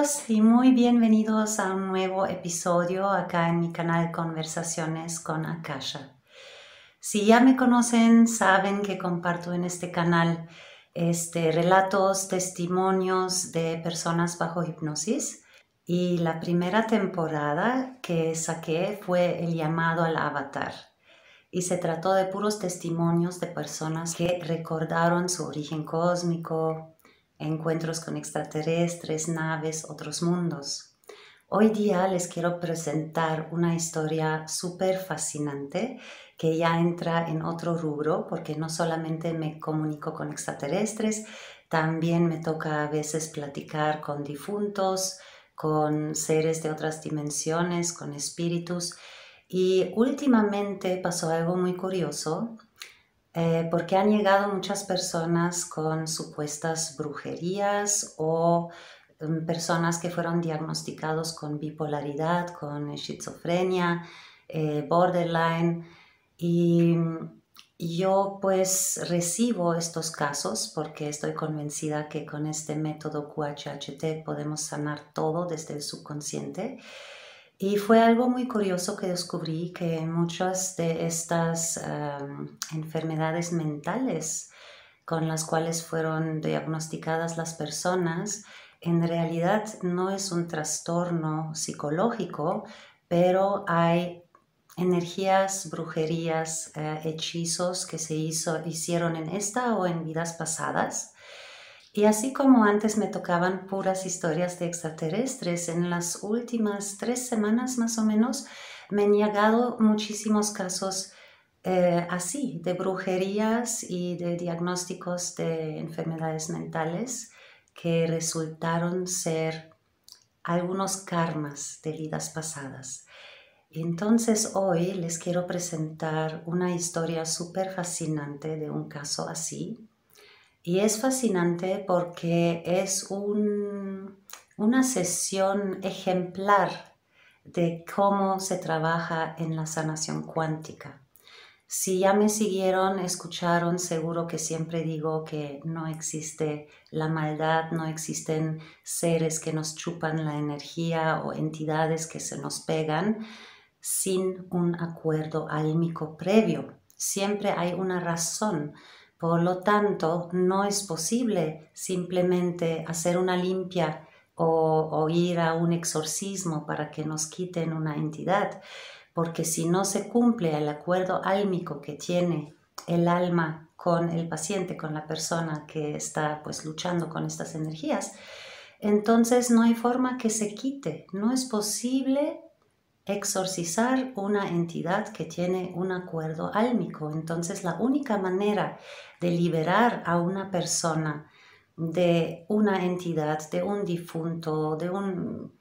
Amigos y muy bienvenidos a un nuevo episodio acá en mi canal Conversaciones con Akasha. Si ya me conocen, saben que comparto en este canal este, relatos, testimonios de personas bajo hipnosis. Y la primera temporada que saqué fue el llamado al avatar. Y se trató de puros testimonios de personas que recordaron su origen cósmico, encuentros con extraterrestres, naves, otros mundos. Hoy día les quiero presentar una historia súper fascinante que ya entra en otro rubro porque no solamente me comunico con extraterrestres, también me toca a veces platicar con difuntos, con seres de otras dimensiones, con espíritus. Y últimamente pasó algo muy curioso eh, porque han llegado muchas personas con supuestas brujerías o mm, personas que fueron diagnosticados con bipolaridad, con esquizofrenia, eh, borderline. Y yo pues recibo estos casos porque estoy convencida que con este método QHHT podemos sanar todo desde el subconsciente. Y fue algo muy curioso que descubrí que muchas de estas enfermedades mentales con las cuales fueron diagnosticadas las personas, en realidad no es un trastorno psicológico, pero hay energías, brujerías, eh, hechizos que se hizo, hicieron en esta o en vidas pasadas y así como antes me tocaban puras historias de extraterrestres, en las últimas tres semanas más o menos me han llegado muchísimos casos eh, así, de brujerías y de diagnósticos de enfermedades mentales que resultaron ser algunos karmas de vidas pasadas. Entonces hoy les quiero presentar una historia súper fascinante de un caso así y es fascinante porque es una sesión ejemplar de cómo se trabaja en la sanación cuántica. Si ya me siguieron, escucharon, seguro que siempre digo que no existe la maldad, no existen seres que nos chupan la energía o entidades que se nos pegan sin un acuerdo álmico previo. Siempre hay una razón por lo tanto, no es posible simplemente hacer una limpia o, ir a un exorcismo para que nos quiten una entidad, porque si no se cumple el acuerdo álmico que tiene el alma con el paciente, con la persona que está pues luchando con estas energías, entonces no hay forma que se quite, no es posible exorcizar una entidad que tiene un acuerdo álmico. Entonces la única manera de liberar a una persona de una entidad, de un difunto, de un,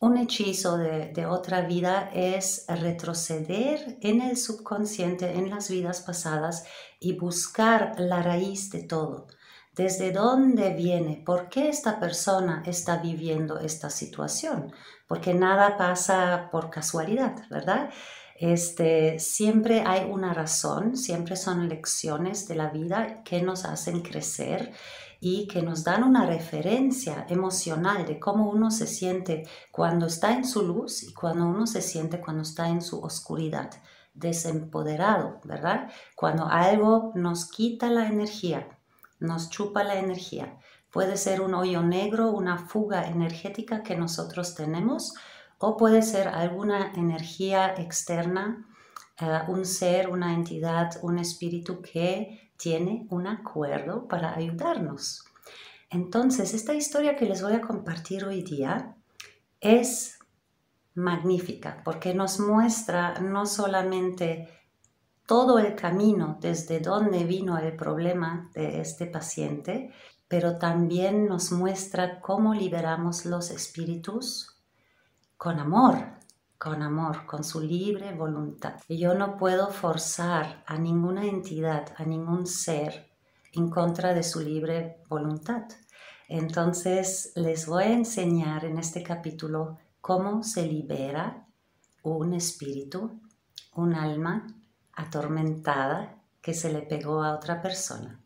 un hechizo de, de, otra vida es retroceder en el subconsciente, en las vidas pasadas y buscar la raíz de todo. ¿Desde dónde viene? ¿Por qué esta persona está viviendo esta situación? Porque nada pasa por casualidad, ¿verdad? Este, siempre hay una razón, siempre son lecciones de la vida que nos hacen crecer y que nos dan una referencia emocional de cómo uno se siente cuando está en su luz y cuando uno se siente cuando está en su oscuridad, desempoderado, ¿verdad? Cuando algo nos quita la energía, nos chupa la energía. Puede ser un hoyo negro, una fuga energética que nosotros tenemos o puede ser alguna energía externa, eh, un ser, una entidad, un espíritu que tiene un acuerdo para ayudarnos. Entonces, esta historia que les voy a compartir hoy día es magnífica porque nos muestra no solamente todo el camino desde donde vino el problema de este paciente, pero también nos muestra cómo liberamos los espíritus con amor, con amor, con su libre voluntad. Yo no puedo forzar a ninguna entidad, a ningún ser en contra de su libre voluntad. Entonces les voy a enseñar en este capítulo cómo se libera un espíritu, un alma atormentada que se le pegó a otra persona.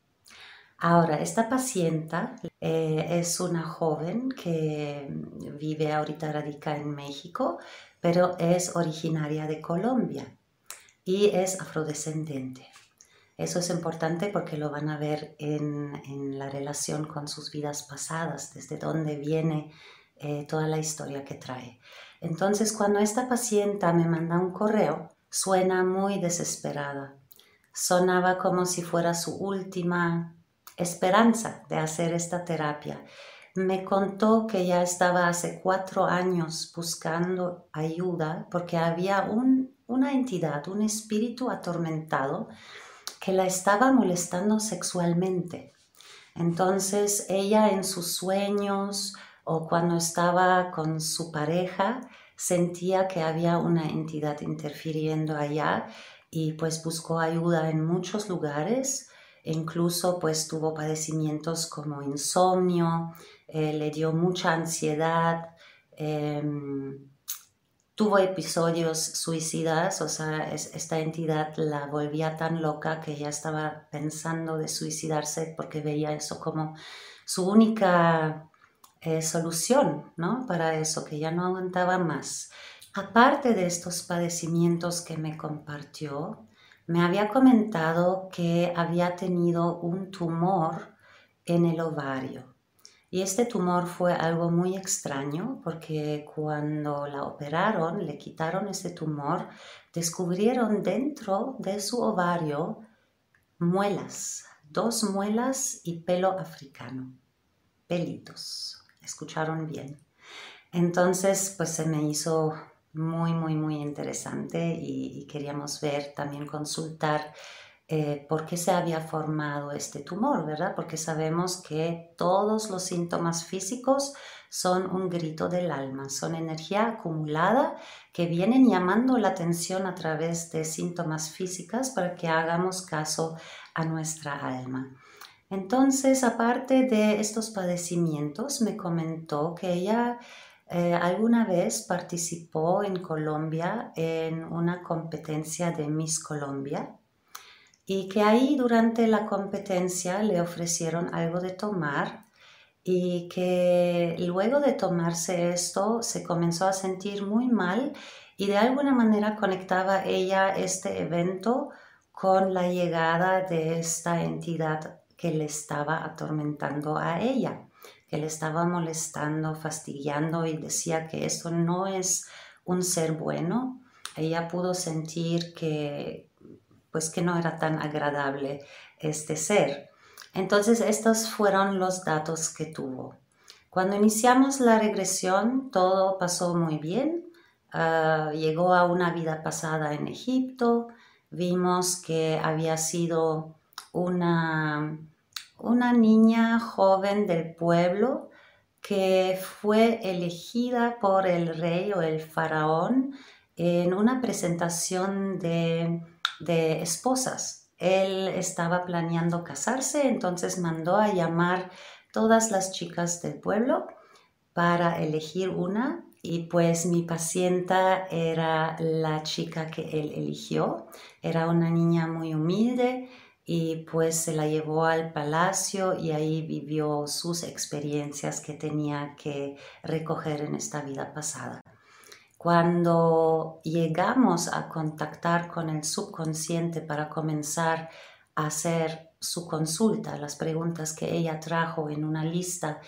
Ahora, esta paciente eh, es una joven que vive ahorita radica en México, pero es originaria de Colombia y es afrodescendente. Eso es importante porque lo van a ver en, la relación con sus vidas pasadas, desde dónde viene eh, toda la historia que trae. Entonces, cuando esta paciente me manda un correo, suena muy desesperada. Sonaba como si fuera su última esperanza de hacer esta terapia. Me contó que ya estaba hace cuatro años buscando ayuda porque había una entidad, un espíritu atormentado que la estaba molestando sexualmente. Entonces ella en sus sueños o cuando estaba con su pareja sentía que había una entidad interfiriendo allá y pues buscó ayuda en muchos lugares incluso pues tuvo padecimientos como insomnio, eh, le dio mucha ansiedad, em, tuvo episodios suicidas, o sea, esta entidad la volvía tan loca que ya estaba pensando de suicidarse porque veía eso como su única eh, solución, ¿no? Para eso, que ya no aguantaba más. Aparte de estos padecimientos que me compartió, me había comentado que había tenido un tumor en el ovario. Y este tumor fue algo muy extraño porque cuando la operaron, le quitaron ese tumor, descubrieron dentro de su ovario muelas, dos muelas y pelo africano, pelitos. ¿Escucharon bien? Entonces, pues se me hizo muy, muy, muy interesante y, queríamos ver, también consultar eh, por qué se había formado este tumor, ¿verdad? Porque sabemos que todos los síntomas físicos son un grito del alma, son energía acumulada que vienen llamando la atención a través de síntomas físicas para que hagamos caso a nuestra alma. Entonces, aparte de estos padecimientos, me comentó que ella eh, alguna vez participó en Colombia en una competencia de Miss Colombia y que ahí durante la competencia le ofrecieron algo de tomar y que luego de tomarse esto se comenzó a sentir muy mal y de alguna manera conectaba ella este evento con la llegada de esta entidad que le estaba atormentando a ella que le estaba molestando, fastidiando y decía que eso no es un ser bueno, ella pudo sentir que pues que no era tan agradable este ser. Entonces estos fueron los datos que tuvo. Cuando iniciamos la regresión todo pasó muy bien. Ah, llegó a una vida pasada en Egipto. Vimos que había sido una una niña joven del pueblo que fue elegida por el rey o el faraón en una presentación de, esposas. Él estaba planeando casarse, entonces mandó a llamar todas las chicas del pueblo para elegir una y pues mi paciente era la chica que él eligió. Era una niña muy humilde, y pues se la llevó al palacio y ahí vivió sus experiencias que tenía que recoger en esta vida pasada. Cuando llegamos a contactar con el subconsciente para comenzar a hacer su consulta, las preguntas que ella trajo en una lista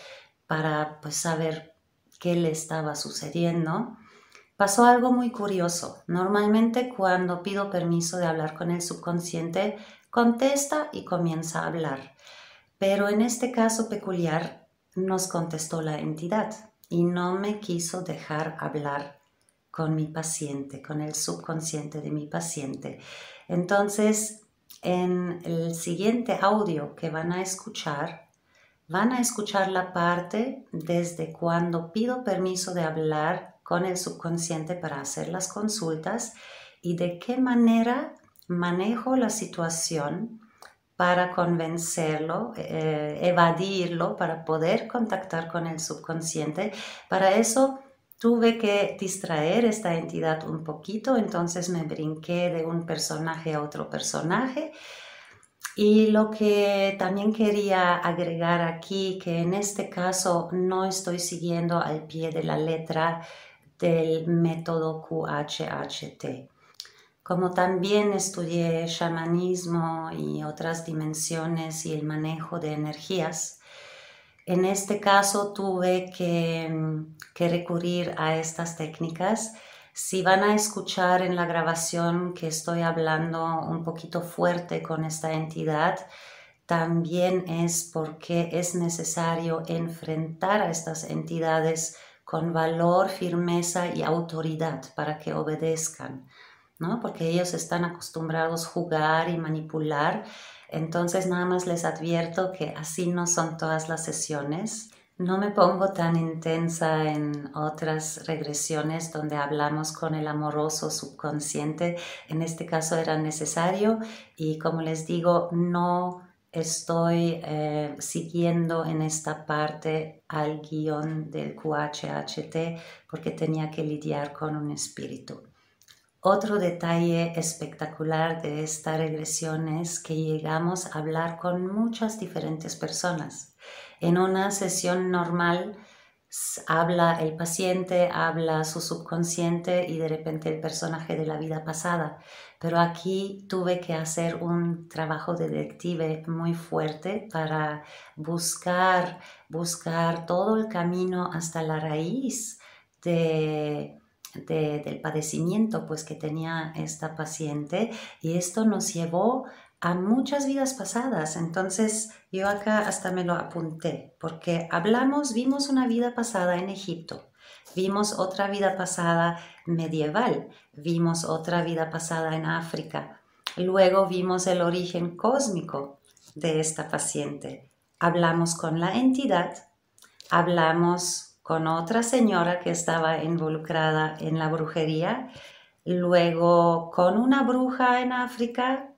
para pues, saber qué le estaba sucediendo, pasó algo muy curioso. Normalmente cuando pido permiso de hablar con el subconsciente, contesta y comienza a hablar. Pero en este caso peculiar nos contestó la entidad y no me quiso dejar hablar con mi paciente, con el subconsciente de mi paciente. Entonces, en el siguiente audio que van a escuchar, van a escuchar la parte desde cuando pido permiso de hablar con el subconsciente para hacer las consultas y de qué manera manejo la situación para convencerlo, eh, evadirlo, para poder contactar con el subconsciente. Para eso tuve que distraer esta entidad un poquito, entonces me brinqué de un personaje a otro personaje Y lo que también quería agregar aquí, que en este caso no estoy siguiendo al pie de la letra del método QHHT. Como también estudié shamanismo y otras dimensiones y el manejo de energías, en este caso tuve que, que recurrir a estas técnicas. Si van a escuchar en la grabación que estoy hablando un poquito fuerte con esta entidad, también es porque es necesario enfrentar a estas entidades con valor, firmeza y autoridad para que obedezcan, ¿no? Porque ellos están acostumbrados a jugar y manipular. Entonces nada más les advierto que así no son todas las sesiones. No me pongo tan intensa en otras regresiones donde hablamos con el amoroso subconsciente. En este caso era necesario y como les digo, no estoy eh, siguiendo en esta parte al guion del QHHT porque tenía que lidiar con un espíritu. Otro detalle espectacular de esta regresión es que llegamos a hablar con muchas diferentes personas en una sesión normal habla el paciente, habla su subconsciente y de repente el personaje de la vida pasada. Pero aquí tuve que hacer un trabajo de detective muy fuerte para buscar, buscar todo el camino hasta la raíz de, del padecimiento pues que tenía esta paciente y esto nos llevó a muchas vidas pasadas. Entonces yo acá hasta me lo apunté, porque hablamos, vimos una vida pasada en Egipto, vimos otra vida pasada medieval, vimos otra vida pasada en África, luego vimos el origen cósmico de esta paciente. Hablamos con la entidad, hablamos con otra señora que estaba involucrada en la brujería, luego con una bruja en África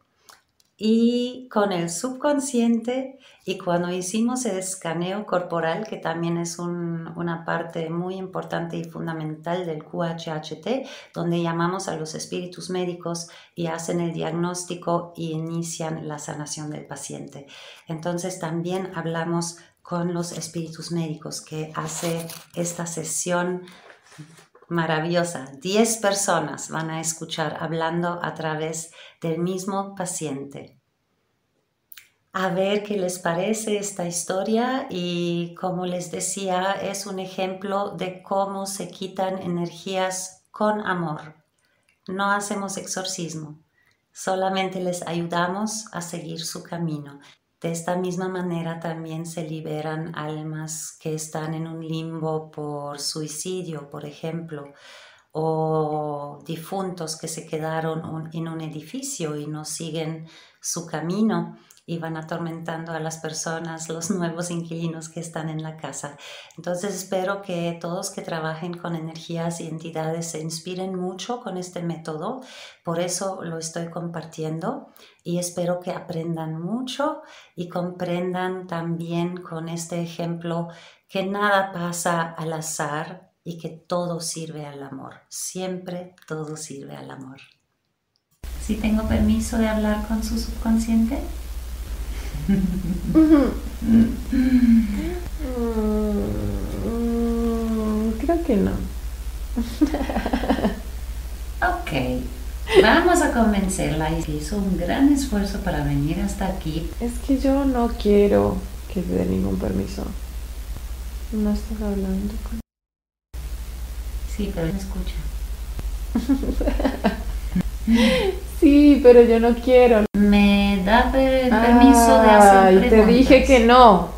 y con el subconsciente y cuando hicimos el escaneo corporal, que también es una parte muy importante y fundamental del QHHT, donde llamamos a los espíritus médicos y hacen el diagnóstico y inician la sanación del paciente. Entonces también hablamos con los espíritus médicos que hace esta sesión maravillosa. Diez personas van a escuchar hablando a través del mismo paciente. A ver qué les parece esta historia y como les decía, es un ejemplo de cómo se quitan energías con amor. No hacemos exorcismo, solamente les ayudamos a seguir su camino. De esta misma manera también se liberan almas que están en un limbo por suicidio, por ejemplo, o difuntos que se quedaron en un edificio y no siguen su camino y van atormentando a las personas, los nuevos inquilinos que están en la casa. Entonces espero que todos que trabajen con energías y entidades se inspiren mucho con este método, por eso lo estoy compartiendo y espero que aprendan mucho y comprendan también con este ejemplo que nada pasa al azar y que todo sirve al amor, siempre todo sirve al amor. Si tengo permiso de hablar con su subconsciente. Creo que no. ok, vamos a convencerla. Hizo un gran esfuerzo para venir hasta aquí. Es que yo no quiero que te dé ningún permiso. No estás hablando con... Sí, pero me escucha. sí, pero yo no quiero. Me da permiso de hacer preguntas. te dije que no.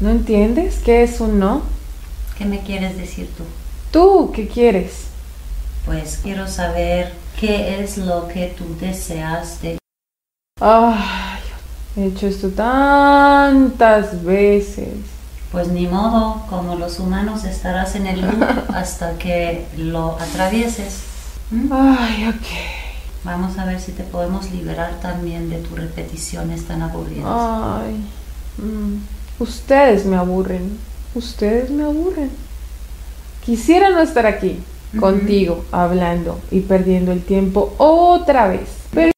¿No entiendes qué es un no? ¿Qué me quieres decir tú? ¿Tú qué quieres? Pues quiero saber qué es lo que tú deseas de... Ay, he hecho esto tantas veces. Pues ni modo, como los humanos estarás en el loop hasta que lo atravieses. ¿Mm? Ay, ok. Vamos a ver si te podemos liberar también de tus repeticiones tan aburridas. Ay, mm, ustedes me aburren. Ustedes me aburren. Quisiera no estar aquí contigo hablando y perdiendo el tiempo otra vez. Pero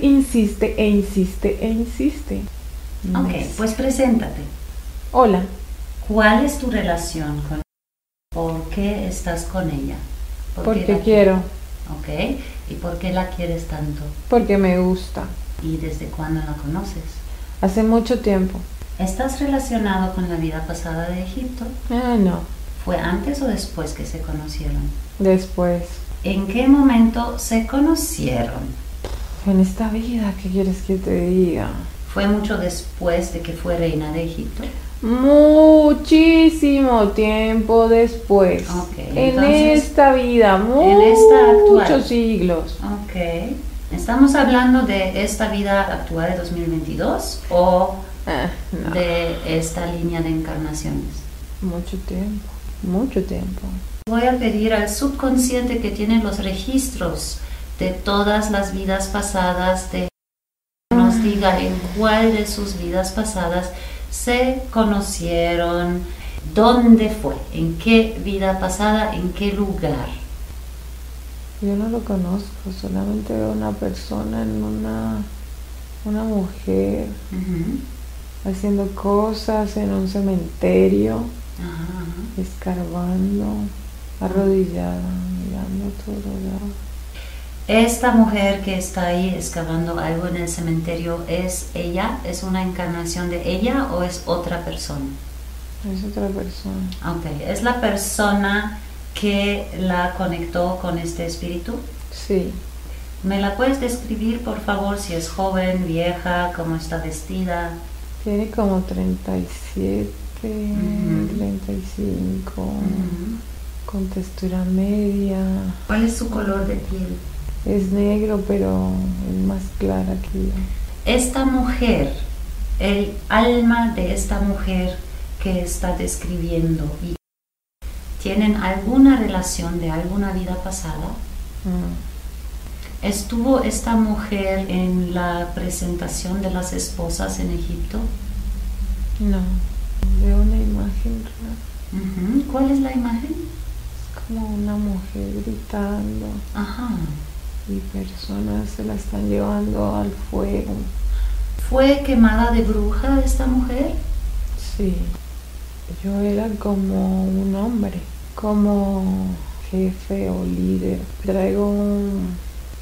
insiste e insiste e insiste. Ok, pues preséntate. Hola, ¿Cuál es tu relación con ¿Por qué estás con ella? ¿Por qué porque quiero, Ok, ¿y por qué la quieres tanto? porque me gusta. ¿Y desde cuándo la conoces? Hace mucho tiempo. ¿Estás relacionado con la vida pasada de Egipto? Ah, no, ¿Fue antes o después que se conocieron? después. ¿En qué momento se conocieron? En esta vida, ¿qué quieres que te diga? ¿Fue mucho después de que fue reina de Egipto? Muchísimo tiempo después. En entonces, esta vida, en esta actual. muchos siglos. ¿Estamos hablando de esta vida actual de 2022 o Ah, no. de esta línea de encarnaciones? Mucho tiempo, mucho tiempo. Voy a pedir al subconsciente que tiene los registros de todas las vidas pasadas, de nos diga en cuál de sus vidas pasadas se conocieron, dónde fue, en qué vida pasada, en qué lugar. Yo no lo conozco, solamente veo una persona en una, una mujer haciendo cosas en un cementerio, escarbando, arrodillada, mirando lados. Esta mujer que está ahí excavando algo en el cementerio, ¿es ella? ¿Es una encarnación de ella o es otra persona? Es otra persona. Ok, ¿es la persona que la conectó con este espíritu? Sí, ¿Me la puedes describir, por favor, si es joven, vieja, cómo está vestida? tiene como 37, Ujú. 35, Ujú. con textura media. ¿Cuál es su color de piel? Es negro, pero es más clara que yo. Esta mujer, el alma de esta mujer que está describiendo, ¿tienen alguna relación de alguna vida pasada? Mm. ¿Estuvo esta mujer en la presentación de las esposas en Egipto? No, veo una imagen rara. ¿Cuál es la imagen? Es como una mujer gritando Ajá. Y personas se la están llevando al fuego. ¿Fue quemada de bruja esta mujer? Sí, yo era como un hombre, como jefe o líder. Traigo un-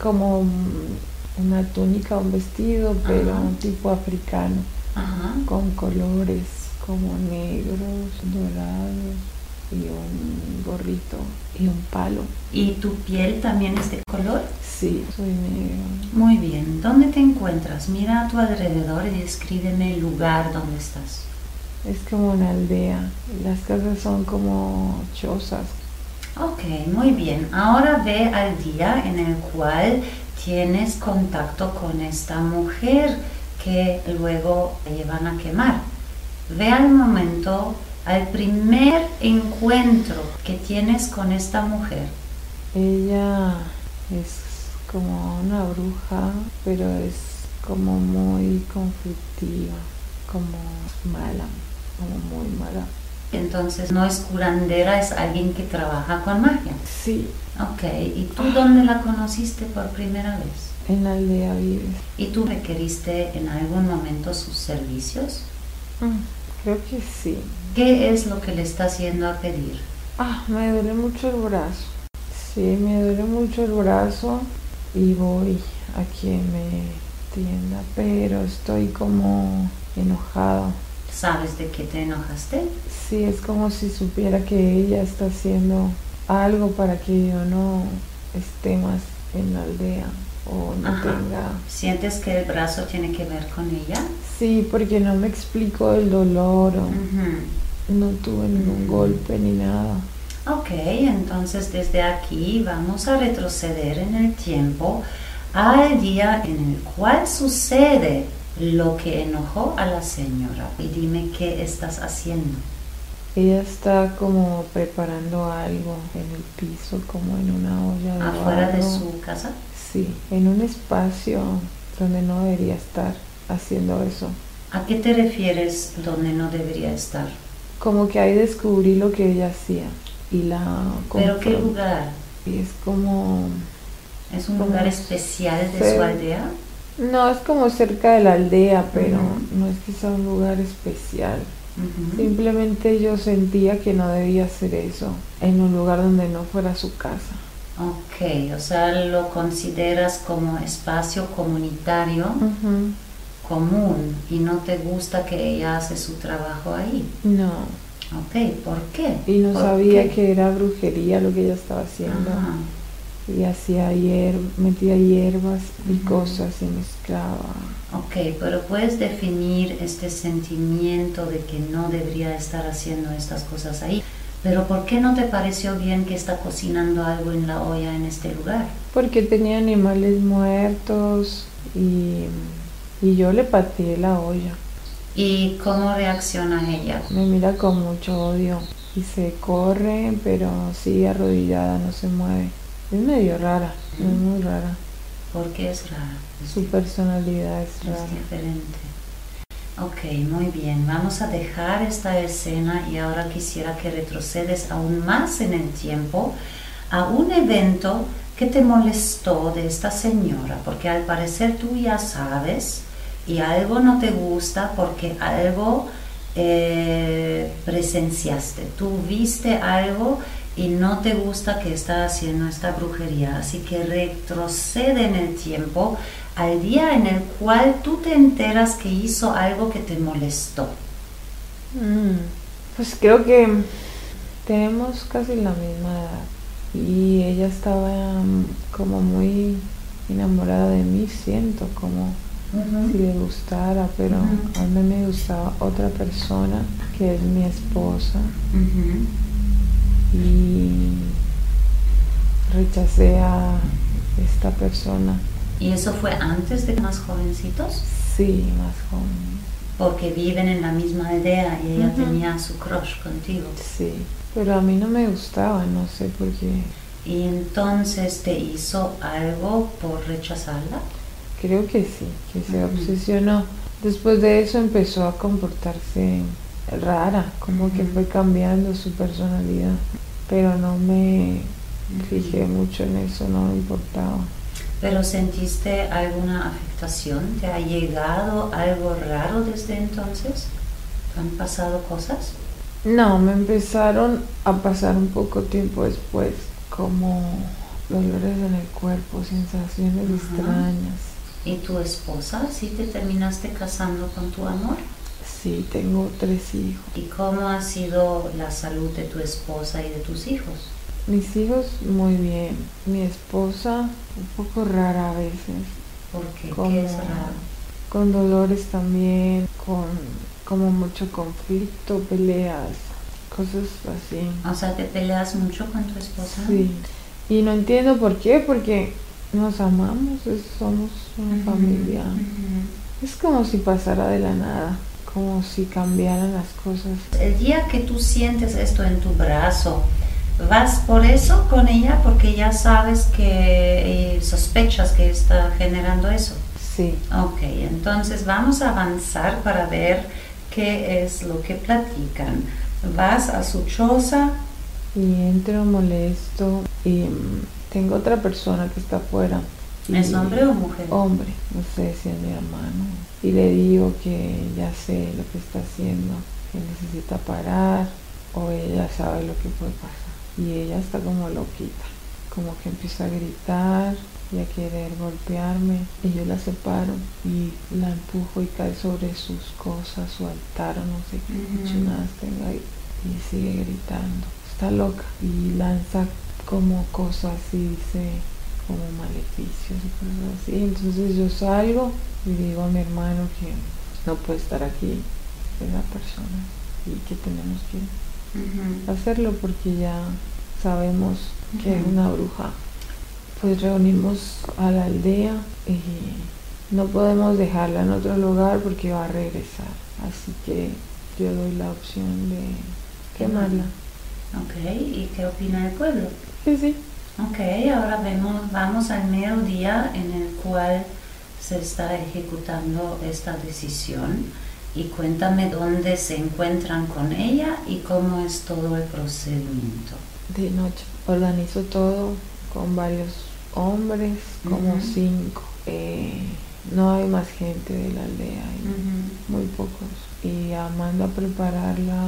como un- una túnica, un vestido, pero Ajá. tipo africano, Ajá. con colores como negros, dorados y un gorrito y un palo. ¿Y tu piel también es de color? Sí, soy. Muy bien. ¿Dónde te encuentras? Mira a tu alrededor y descríbeme el lugar donde estás. Es como una aldea. Las casas son como chozas. Ok, muy bien. Ahora ve al día en el cual tienes contacto con esta mujer que luego llevan a quemar. Ve al momento, al primer encuentro que tienes con esta mujer. Ella es como una bruja, pero es como muy conflictiva, como mala, como muy mala. Entonces no es curandera, es alguien que trabaja con magia. Sí, Ok, ¿y tú dónde la conociste por primera vez? en la aldea vives. ¿Y tú requeriste en algún momento sus servicios? Mm, creo que sí. ¿Qué es lo que le estás yendo a pedir? Ah, me duele mucho el brazo. Sí, me duele mucho el brazo y voy a quien me tienda, pero estoy como enojado. ¿Sabes de qué te enojaste? Sí, es como si supiera que ella está haciendo algo para que yo no esté más en la aldea o no Ajá. tenga... ¿Sientes que el brazo tiene que ver con ella? Sí, porque no me explico el dolor o Ujú. no tuve ningún Mm. golpe ni nada. Ok, entonces desde aquí vamos a retroceder en el tiempo al día en el cual sucede lo que enojó a la señora. Y dime qué estás haciendo. Ella está como preparando algo en el piso, como en una olla de ¿Afuera de barro. su casa? Sí, en un espacio donde no debería estar haciendo eso. ¿A qué te refieres donde no debería estar? Como que ahí descubrí lo que ella hacía y la ¿Pero qué lugar? Y es como, ¿Es un Como lugar especial de su aldea? No, es como cerca de la aldea, pero no es que sea un lugar especial. Simplemente yo sentía que no debía hacer eso en un lugar donde no fuera su casa. Ok, o sea, lo consideras como espacio comunitario común y no te gusta que ella hace su trabajo ahí. No. Ok, ¿por qué? Y no sabía que era brujería lo que ella estaba haciendo. Y hacía hier metía hierbas y cosas y mezclaba. Ok, pero puedes definir este sentimiento de que no debería estar haciendo estas cosas ahí. Pero ¿por qué no te pareció bien que está cocinando algo en la olla en este lugar? Porque tenía animales muertos y, y yo le pateé la olla. ¿Y cómo reacciona ella? Me mira con mucho odio y se corre, pero sigue arrodillada, no se mueve. Es medio rara, es muy rara. ¿Por qué es rara? Su personalidad es rara. Es diferente. Ok, muy bien. Vamos a dejar esta escena y ahora quisiera que retrocedes aún más en el tiempo a un evento que te molestó de esta señora, porque al parecer tú ya sabes y algo no te gusta porque algo eh, presenciaste, tú viste algo y no te gusta que está haciendo esta brujería. Así que retrocede en el tiempo al día en el cual tú te enteras que hizo algo que te molestó. Mm, pues creo que tenemos casi la misma edad. Y ella estaba mm, como muy enamorada de mí, siento como si le gustara, pero a mí me gustaba otra persona que es mi esposa. Y rechacé a esta persona. ¿Y eso fue antes de más jovencitos? Sí, más joven. Porque viven en la misma aldea y ella tenía su crush contigo. Sí, pero a mí no me gustaba, no sé por qué. ¿Y entonces te hizo algo por rechazarla? Creo que sí, que se obsesionó. Después de eso empezó a comportarse rara, como que fue cambiando su personalidad, pero no me fijé mucho en eso, no me importaba. ¿Pero sentiste alguna afectación? ¿Te ha llegado algo raro desde entonces? ¿Han pasado cosas? No, me empezaron a pasar un poco tiempo después, como dolores en el cuerpo, sensaciones extrañas. ¿Y tu esposa? ¿Sí te terminaste casando con tu amor? Sí, tengo tres hijos. ¿Y cómo ha sido la salud de tu esposa y de tus hijos? Mis hijos muy bien. Mi esposa un poco rara a veces. ¿Por qué? ¿Qué es raro? Con dolores también, con como mucho conflicto, peleas, cosas así. O sea, ¿te peleas mucho con tu esposa? Sí. Y no entiendo por qué, porque nos amamos, somos una familia. Es como si pasara de la nada como si cambiaran las cosas. El día que tú sientes esto en tu brazo, ¿vas por eso con ella porque ya sabes que eh, sospechas que está generando eso? Sí. Ok, entonces vamos a avanzar para ver qué es lo que platican. Vas a su choza. Y entro molesto y mm, tengo otra persona que está afuera ¿Es hombre o mujer? Hombre, no sé si es mi hermano. Y le digo que ya sé lo que está haciendo, que necesita parar o ella sabe lo que puede pasar. Y ella está como loquita, como que empieza a gritar y a querer golpearme. Y yo la separo y la empujo y cae sobre sus cosas, su altar o no sé qué uh tenga ahí. Y sigue gritando. Está loca y lanza como cosas y dice como maleficios y cosas así. Entonces yo salgo y digo a mi hermano que no puede estar aquí la persona y que tenemos que hacerlo porque ya sabemos que es una bruja. Pues reunimos a la aldea y no podemos dejarla en otro lugar porque va a regresar. Así que yo doy la opción de quemarla. Ok, ¿y qué opina el pueblo? Sí, sí, Ok, ahora vemos, vamos al mediodía en el cual se está ejecutando esta decisión y cuéntame dónde se encuentran con ella y cómo es todo el procedimiento. De noche. Organizo todo con varios hombres, como cinco. Eh, no hay más gente de la aldea, hay muy pocos. Y manda a preparar la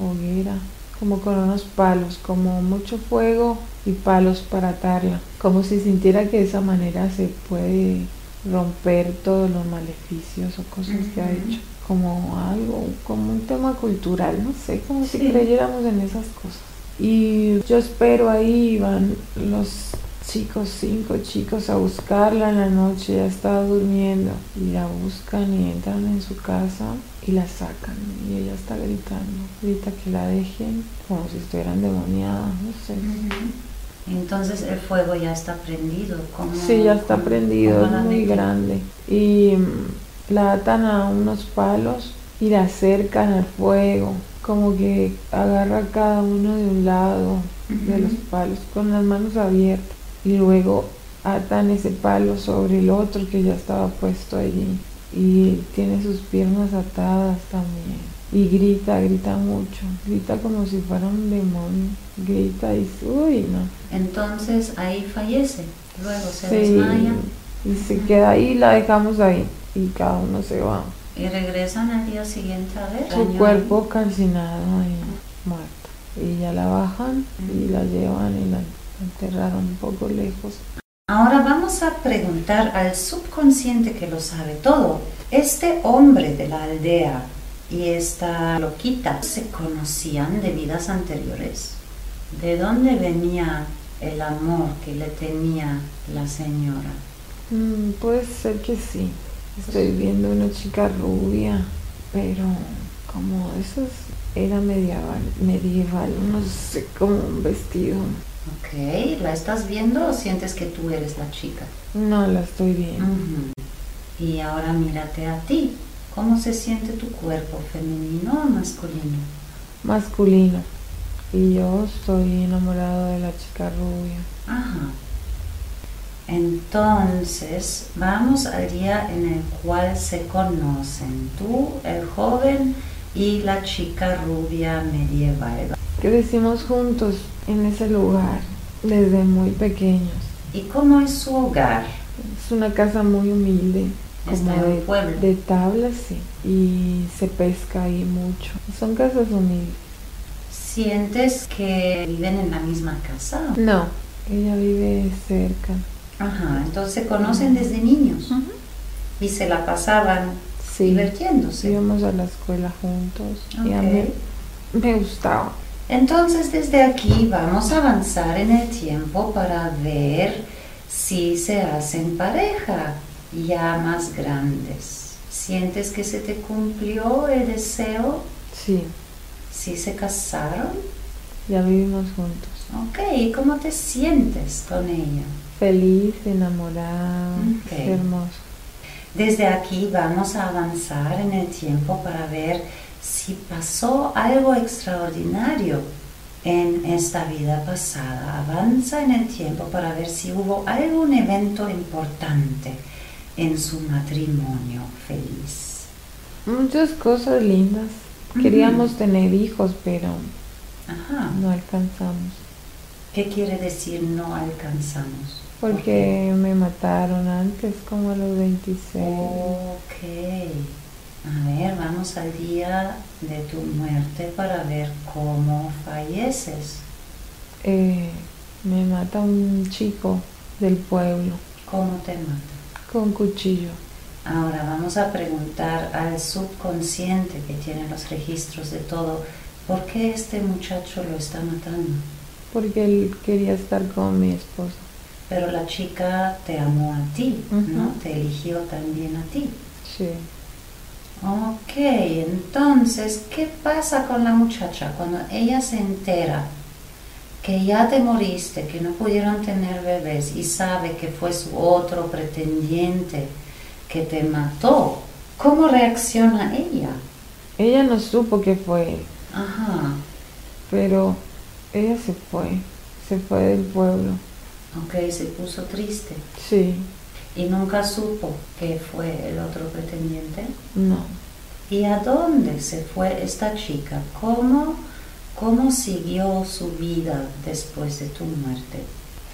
hoguera como con unos palos, como mucho fuego y palos para atarla, como si sintiera que de esa manera se puede romper todos los maleficios o cosas que ha hecho, como algo, como un tema cultural, no sé, como si creyéramos en esas cosas. Y yo espero ahí van los chicos, cinco chicos a buscarla en la noche, ya estaba durmiendo. Y la buscan y entran en su casa y la sacan. Y ella está gritando, grita que la dejen como si estuvieran demoniadas, no sé. Entonces el fuego ya está prendido. sí, ya está prendido, es muy grande. Y mm, la atan a unos palos y la acercan al fuego, como que agarra cada uno de un lado de los palos con las manos abiertas y luego atan ese palo sobre el otro que ya estaba puesto allí. Y tiene sus piernas atadas también. Y grita, grita mucho, grita como si fuera un demonio, grita y uy no. Entonces ahí fallece, luego se desmaya. Y se queda ahí, la dejamos ahí. Y cada uno se va. ¿Y regresan al día siguiente a ver? Su cuerpo calcinado ahí, muerto. Y ya la bajan y la llevan y la enterraron un poco lejos. Ahora vamos a preguntar al subconsciente que lo sabe todo. Este hombre de la aldea y esta loquita se conocían de vidas anteriores. ¿De dónde venía el amor que le tenía la señora? Mm, puede ser que sí. Estoy viendo una chica rubia, pero como eso era medieval, medieval, no sé, como un vestido Ok, ¿la estás viendo o sientes que tú eres la chica? No, la estoy viendo. Y ahora mírate a ti. ¿Cómo se siente tu cuerpo, femenino o masculino? Masculino. Y yo estoy enamorado de la chica rubia. Ajá. Entonces, vamos al día en el cual se conocen tú, el joven, y la chica rubia medieval. Crecimos juntos en ese lugar desde muy pequeños. ¿Y cómo es su hogar? Es una casa muy humilde. Como de, pueblo. de tablas, sí. Y se pesca ahí mucho. Son casas humildes. ¿Sientes que viven en la misma casa? No, ella vive cerca. Ajá, entonces se conocen desde niños. Y se la pasaban divirtiéndose. Íbamos a la escuela juntos. Y a mí me gustaba. Entonces desde aquí vamos a avanzar en el tiempo para ver si se hacen pareja ya más grandes. ¿Sientes que se te cumplió el deseo? Sí. ¿Sí se casaron? Ya vivimos juntos. Ok, ¿y cómo te sientes con ella? Feliz, enamorada, hermoso. Desde aquí vamos a avanzar en el tiempo para ver si pasó algo extraordinario en esta vida pasada. Avanza en el tiempo para ver si hubo algún evento importante en su matrimonio feliz. Muchas cosas lindas. Queríamos tener hijos, pero no alcanzamos. ¿Qué quiere decir no alcanzamos? Porque me mataron antes, como a los 26. Ok. A ver, vamos al día de tu muerte para ver cómo falleces. Eh, me mata un chico del pueblo. ¿Cómo te mata? Con cuchillo. Ahora vamos a preguntar al subconsciente que tiene los registros de todo, ¿por qué este muchacho lo está matando? Porque él quería estar con mi esposa. Pero la chica te amó a ti, ¿no? Te eligió también a ti. Sí. Ok, entonces, ¿qué pasa con la muchacha cuando ella se entera que ya te moriste, que no pudieron tener bebés y sabe que fue su otro pretendiente que te mató? ¿Cómo reacciona ella? Ella no supo que fue él. Ajá. Pero ella se fue, se fue del pueblo. Ok, se puso triste. Sí. ¿Y nunca supo que fue el otro pretendiente? No. ¿Y a dónde se fue esta chica? ¿Cómo, cómo siguió su vida después de tu muerte?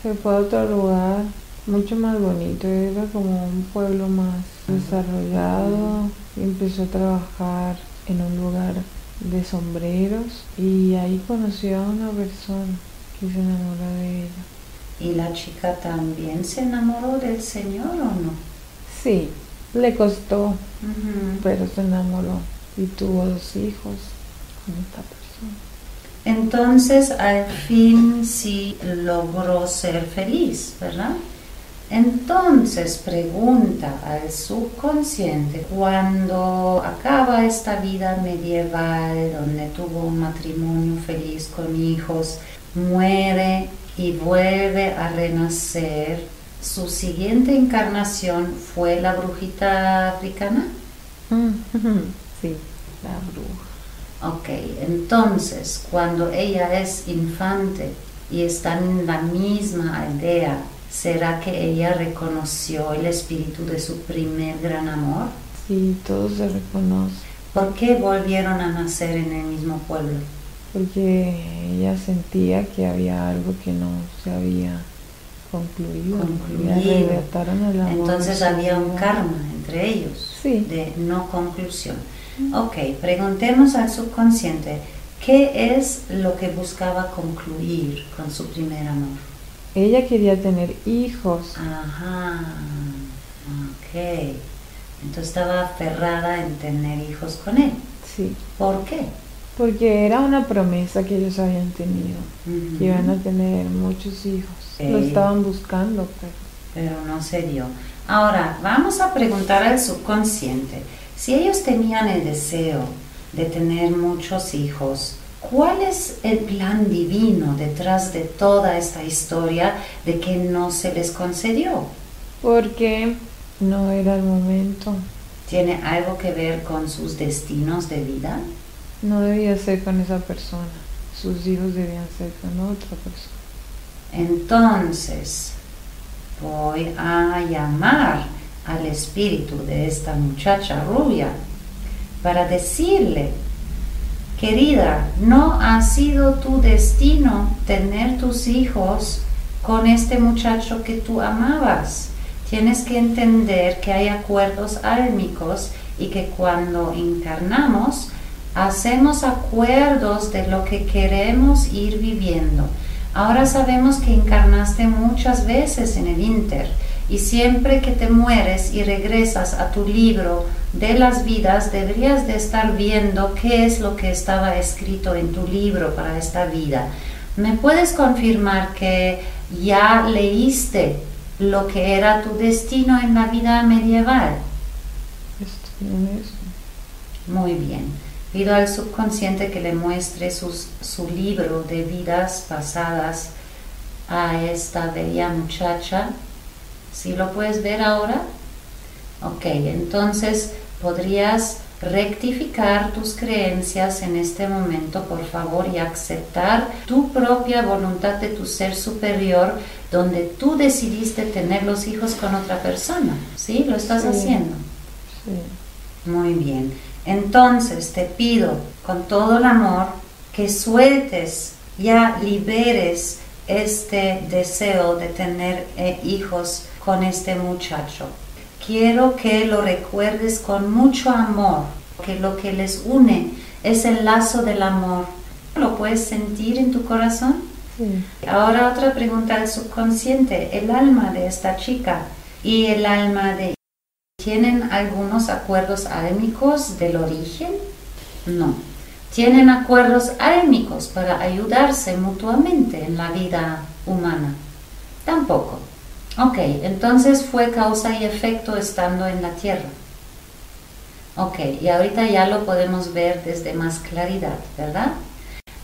Se fue a otro lugar, mucho más bonito, era como un pueblo más desarrollado, empezó a trabajar en un lugar de sombreros y ahí conoció a una persona que se enamoró de ella. ¿Y la chica también se enamoró del Señor o no? Sí, le costó, pero se enamoró y tuvo dos hijos con esta persona. Entonces al fin sí logró ser feliz, ¿verdad? Entonces pregunta al subconsciente cuando acaba esta vida medieval donde tuvo un matrimonio feliz con hijos, muere y vuelve a renacer, su siguiente encarnación fue la brujita africana. Sí, la bruja. Ok, entonces cuando ella es infante y está en la misma aldea, ¿será que ella reconoció el espíritu de su primer gran amor? Sí, todo se reconoce. ¿Por qué volvieron a nacer en el mismo pueblo? Porque ella sentía que había algo que no se había concluido. concluido. Entonces había un karma entre ellos de no conclusión. Ok, preguntemos al subconsciente, ¿qué es lo que buscaba concluir con su primer amor? Ella quería tener hijos. Ajá, ok. Entonces estaba aferrada en tener hijos con él. Sí. ¿Por qué? Porque era una promesa que ellos habían tenido, que iban a tener muchos hijos. Lo estaban buscando, pero... pero no se dio. Ahora, vamos a preguntar al subconsciente. Si ellos tenían el deseo de tener muchos hijos, ¿cuál es el plan divino detrás de toda esta historia de que no se les concedió? Porque no era el momento. ¿Tiene algo que ver con sus destinos de vida? No debía ser con esa persona. Sus hijos debían ser con otra persona. Entonces, voy a llamar al espíritu de esta muchacha rubia para decirle, querida, no ha sido tu destino tener tus hijos con este muchacho que tú amabas. Tienes que entender que hay acuerdos álmicos y que cuando encarnamos hacemos acuerdos de lo que queremos ir viviendo. Ahora sabemos que encarnaste muchas veces en el Inter y siempre que te mueres y regresas a tu libro de las vidas, deberías de estar viendo qué es lo que estaba escrito en tu libro para esta vida. ¿Me puedes confirmar que ya leíste lo que era tu destino en la vida medieval? Muy bien. Pido al subconsciente que le muestre su libro de vidas pasadas a esta bella muchacha ¿Sí lo puedes ver ahora? Ok, entonces podrías rectificar tus creencias en este momento, por favor, y aceptar tu propia voluntad de tu ser superior, donde tú decidiste tener los hijos con otra persona. ¿Sí? ¿Lo estás haciendo? Sí. Muy bien. Entonces te pido con todo el amor que sueltes, ya liberes este deseo de tener eh, hijos con este muchacho. Quiero que lo recuerdes con mucho amor, que lo que les une es el lazo del amor. ¿Lo puedes sentir en tu corazón? Ahora otra pregunta al subconsciente. El alma de esta chica y el alma de... ¿Tienen algunos acuerdos álmicos del origen? No. ¿Tienen acuerdos álmicos para ayudarse mutuamente en la vida humana? Tampoco. Ok, entonces fue causa y efecto estando en la tierra. Ok, y ahorita ya lo podemos ver desde más claridad, ¿verdad?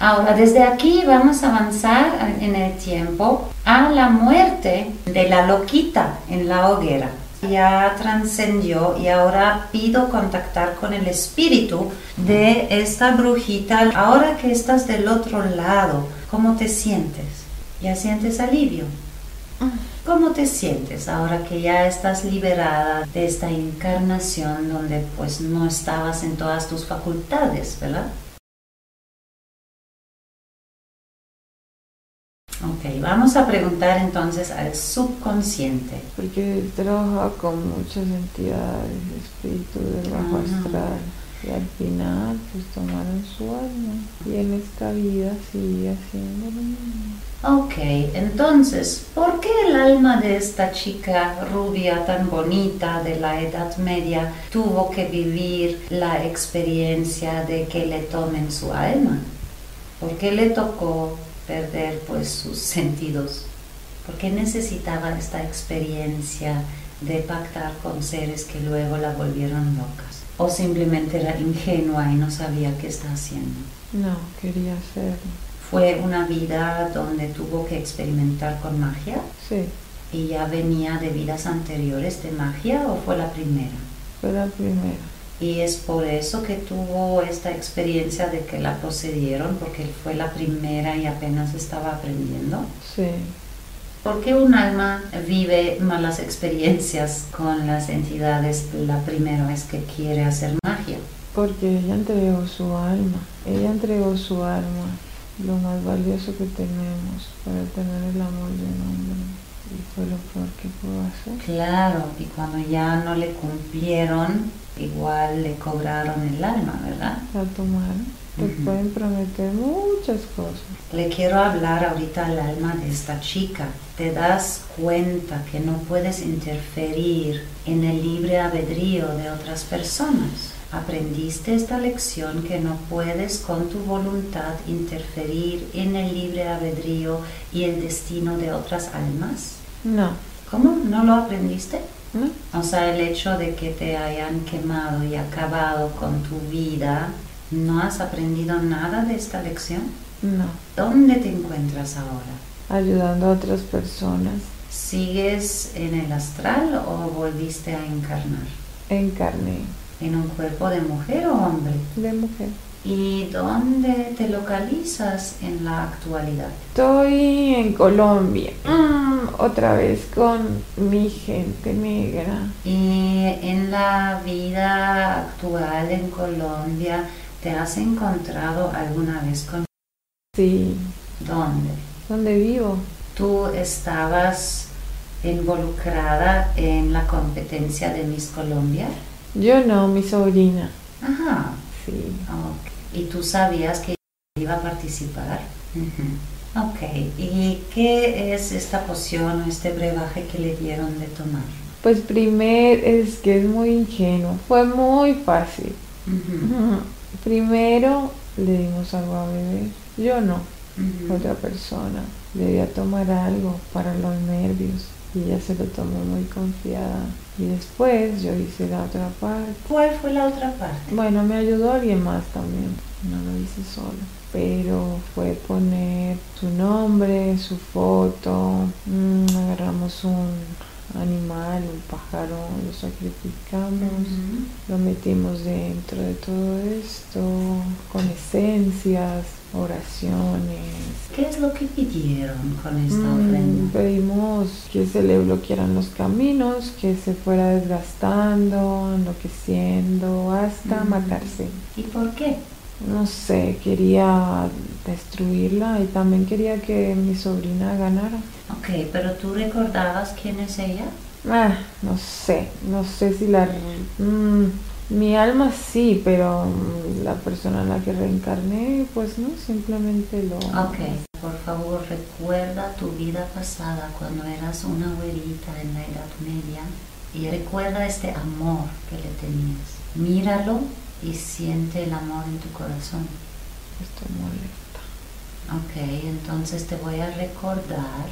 Ahora, desde aquí vamos a avanzar en el tiempo a la muerte de la loquita en la hoguera. Ya trascendió y ahora pido contactar con el espíritu de esta brujita. Ahora que estás del otro lado, ¿cómo te sientes? ¿Ya sientes alivio? ¿Cómo te sientes ahora que ya estás liberada de esta encarnación donde pues no estabas en todas tus facultades, ¿verdad? Ok, vamos a preguntar entonces al subconsciente. Porque trabaja con muchas entidades, espíritus del bajo astral. Y al final, pues tomaron su alma. Y en esta vida sigue haciendo lo mismo. Ok, entonces, ¿por qué el alma de esta chica rubia tan bonita de la Edad Media tuvo que vivir la experiencia de que le tomen su alma? ¿Por qué le tocó perder pues sus sentidos? ¿Por qué necesitaba esta experiencia de pactar con seres que luego la volvieron locas? ¿O simplemente era ingenua y no sabía qué está haciendo? No, quería hacerlo. Fue una vida donde tuvo que experimentar con magia Sí, y ya venía de vidas anteriores de magia o fue la primera. fue la primera. Y es por eso que tuvo esta experiencia de que la procedieron porque fue la primera y apenas estaba aprendiendo. Sí. ¿Por qué un alma vive malas experiencias con las entidades la primera vez que quiere hacer magia? Porque ella entregó su alma. Ella entregó su alma, lo más valioso que tenemos para tener el amor de un hombre. Y fue lo peor que pudo hacer. Claro, y cuando ya no le cumplieron, igual le cobraron el alma, ¿verdad? La tomaron. Te pueden prometer muchas cosas. Le quiero hablar ahorita al alma de esta chica. Te das cuenta que no puedes interferir en el libre albedrío de otras personas. Aprendiste esta lección que no puedes con tu voluntad interferir en el libre albedrío y el destino de otras almas. No, ¿Cómo? ¿No lo aprendiste? no, O sea, el hecho de que te hayan quemado y acabado con tu vida, ¿no has aprendido nada de esta lección? no. ¿Dónde te encuentras ahora? Ayudando a otras personas. ¿Sigues en el astral o volviste a encarnar? Encarné ¿En un cuerpo de mujer o hombre? de mujer. ¿Y dónde te localizas en la actualidad? Estoy en Colombia. Mm, otra vez con mi gente negra. ¿Y en la vida actual en Colombia te has encontrado alguna vez con Sí, dónde? donde vivo. ¿Tú estabas involucrada en la competencia de Miss Colombia? Yo no, mi sobrina. Ajá. Sí. ok. ¿Y tú sabías que iba a participar? Ujú. Ok. ¿Y qué es esta poción o este brebaje que le dieron de tomar? Pues primero es que es muy ingenuo. Fue muy fácil. Primero le dimos algo a beber. Yo no, otra persona. Debía tomar algo para los nervios. Y ella se lo tomó muy confiada. Y después yo hice la otra parte. ¿Cuál fue la otra parte? Bueno, me ayudó alguien más también. No lo hice sola. Pero fue poner su nombre, su foto. mm, agarramos un animal, un pájaro, lo sacrificamos. Lo metimos dentro de todo esto, con esencias, oraciones. ¿Qué es lo que pidieron con esta Mm, ofrenda? pedimos que se le bloquearan los caminos, que se fuera desgastando, enloqueciendo, hasta matarse. ¿Y por qué? No sé, quería destruirla y también quería que mi sobrina ganara. Ok, pero tú recordabas quién es ella? Ah, no sé, no sé si la... mm, mi alma sí, pero mm, la persona en la que reencarné, pues no, simplemente lo... Ok, por favor recuerda tu vida pasada cuando eras una abuelita en la Edad Media y recuerda este amor que le tenías. Míralo y siente el amor en tu corazón. Estoy molesta. Ok, entonces te voy a recordar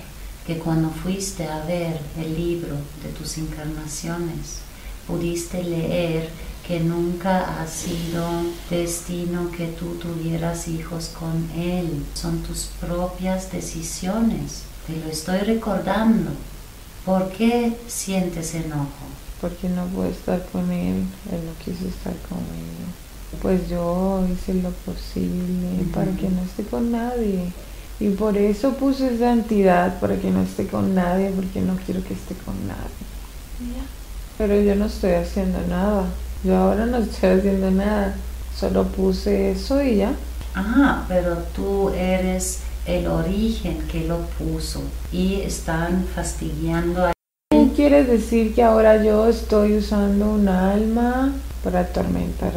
que cuando fuiste a ver el libro de tus encarnaciones, pudiste leer que nunca ha sido destino que tú tuvieras hijos con él. Son tus propias decisiones. Te lo estoy recordando. ¿Por qué sientes enojo? Porque no puedo estar con él, él no quiso estar conmigo. Pues yo hice lo posible para que no esté con nadie. Y por eso puse esa entidad, para que no esté con nadie, porque no quiero que esté con nadie. Pero yo no estoy haciendo nada. Yo ahora no estoy haciendo nada. Solo puse eso y ya. Ajá, pero tú eres el origen que lo puso y están fastidiando a ¿Qué quieres decir que ahora yo estoy usando un alma para atormentar?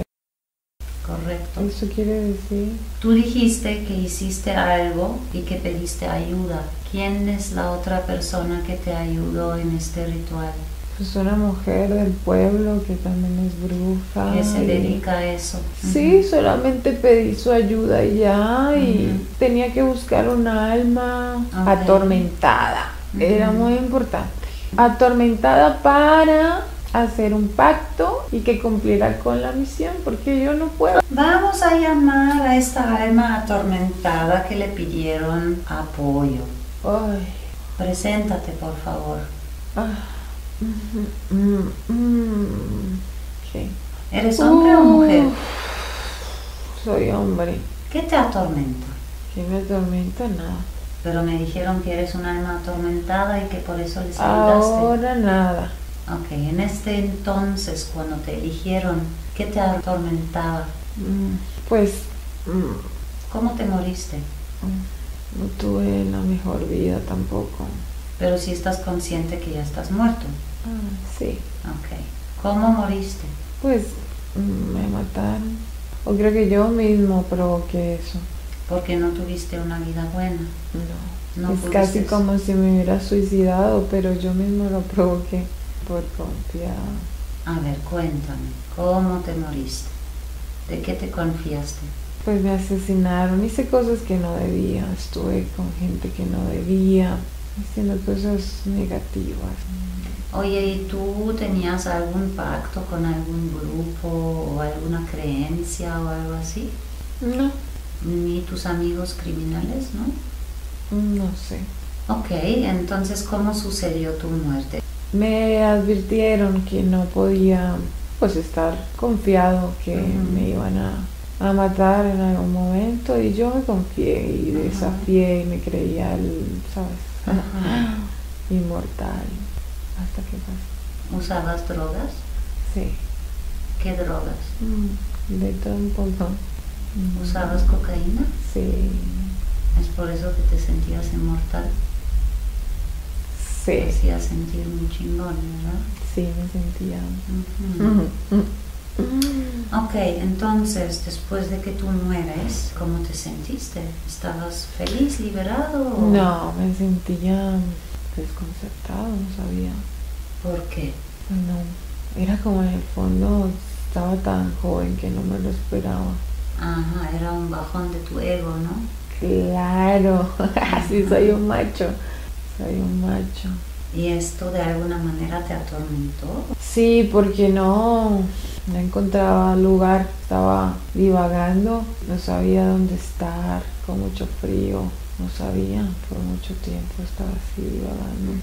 Correcto. ¿Eso quiere decir? Tú dijiste que hiciste algo y que pediste ayuda. ¿Quién es la otra persona que te ayudó en este ritual? Pues una mujer del pueblo que también es bruja. Que se dedica a eso. Sí, solamente pedí su ayuda y ya, y Ujú. tenía que buscar un alma Ok. atormentada. Era Ujú. muy importante. Atormentada para hacer un pacto y que cumpliera con la misión, porque yo no puedo. Vamos a llamar a esta alma atormentada que le pidieron apoyo. Ay, Preséntate, por favor. ah, mm, mm, mm. Sí. ¿Eres hombre o mujer? Soy hombre. ¿Qué te atormenta? Que me atormenta nada. Pero me dijeron que eres un alma atormentada y que por eso les ayudaste. Ahora nada. Ok, en este entonces, cuando te eligieron, ¿qué te atormentaba? Mm, Pues mm, ¿Cómo te moriste? no tuve la mejor vida tampoco. Pero si estás consciente que ya estás muerto. Ah, sí. Ok. ¿Cómo moriste? Pues mm, me mataron. O creo que yo mismo provoqué eso. Porque no tuviste una vida buena. No. No es pudiste- casi como si me hubiera suicidado, pero yo mismo lo provoqué por confiar. A ver, cuéntame, ¿cómo te moriste? ¿De qué te confiaste? Pues me asesinaron, hice cosas que no debía, estuve con gente que no debía, haciendo cosas negativas. Oye, ¿y tú tenías algún pacto con algún grupo o alguna creencia o algo así? No, Ni tus amigos criminales, ¿no? no sé. Ok, entonces, ¿cómo sucedió tu muerte? Me advirtieron que no podía pues estar confiado que me iban a, a matar en algún momento y yo me confié y desafié y me creía el, ¿sabes? Inmortal. Hasta que pasó. ¿Usabas drogas? Sí. ¿Qué drogas? Mm, De todo un. ¿Usabas cocaína? Sí. Es por eso que te sentías inmortal. Sí. Te hacía sentir muy chingón, ¿verdad? Sí, me sentía. Ujú. Ok, entonces, después de que tú mueres, ¿cómo te sentiste? ¿Estabas feliz, liberado? o- No, me sentía desconcertado, no sabía. ¿Por qué? No, era como en el fondo estaba tan joven que no me lo esperaba. Ajá, era un bajón de tu ego, ¿no? Claro, así soy un macho, soy un macho. ¿Y esto de alguna manera te atormentó? Sí, porque no, no encontraba lugar, estaba divagando, no sabía dónde estar, con mucho frío, no sabía, por mucho tiempo estaba así divagando.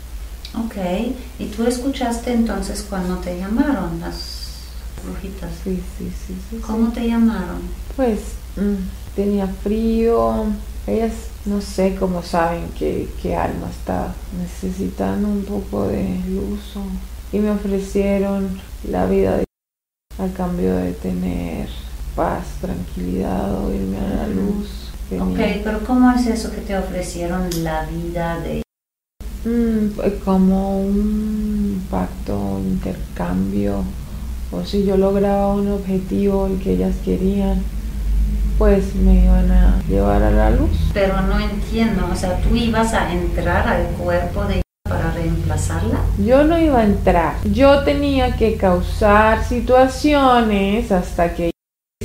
Ok, ¿y tú escuchaste entonces cuando te llamaron las brujitas? Sí, sí, sí, sí. sí. ¿Cómo te llamaron? Pues mm, tenía frío. Ellas no sé cómo saben que, que alma está necesitando un poco de luz. Y me ofrecieron la vida de a cambio de tener paz, tranquilidad o irme a la luz. Ok, Tenía- pero ¿cómo es eso que te ofrecieron la vida de... Mm, como un pacto, intercambio, o si yo lograba un objetivo, el que ellas querían, pues me iban a llevar a la luz. Pero no entiendo, o sea, tú ibas a entrar al cuerpo de ella para reemplazarla. Yo no iba a entrar, yo tenía que causar situaciones hasta que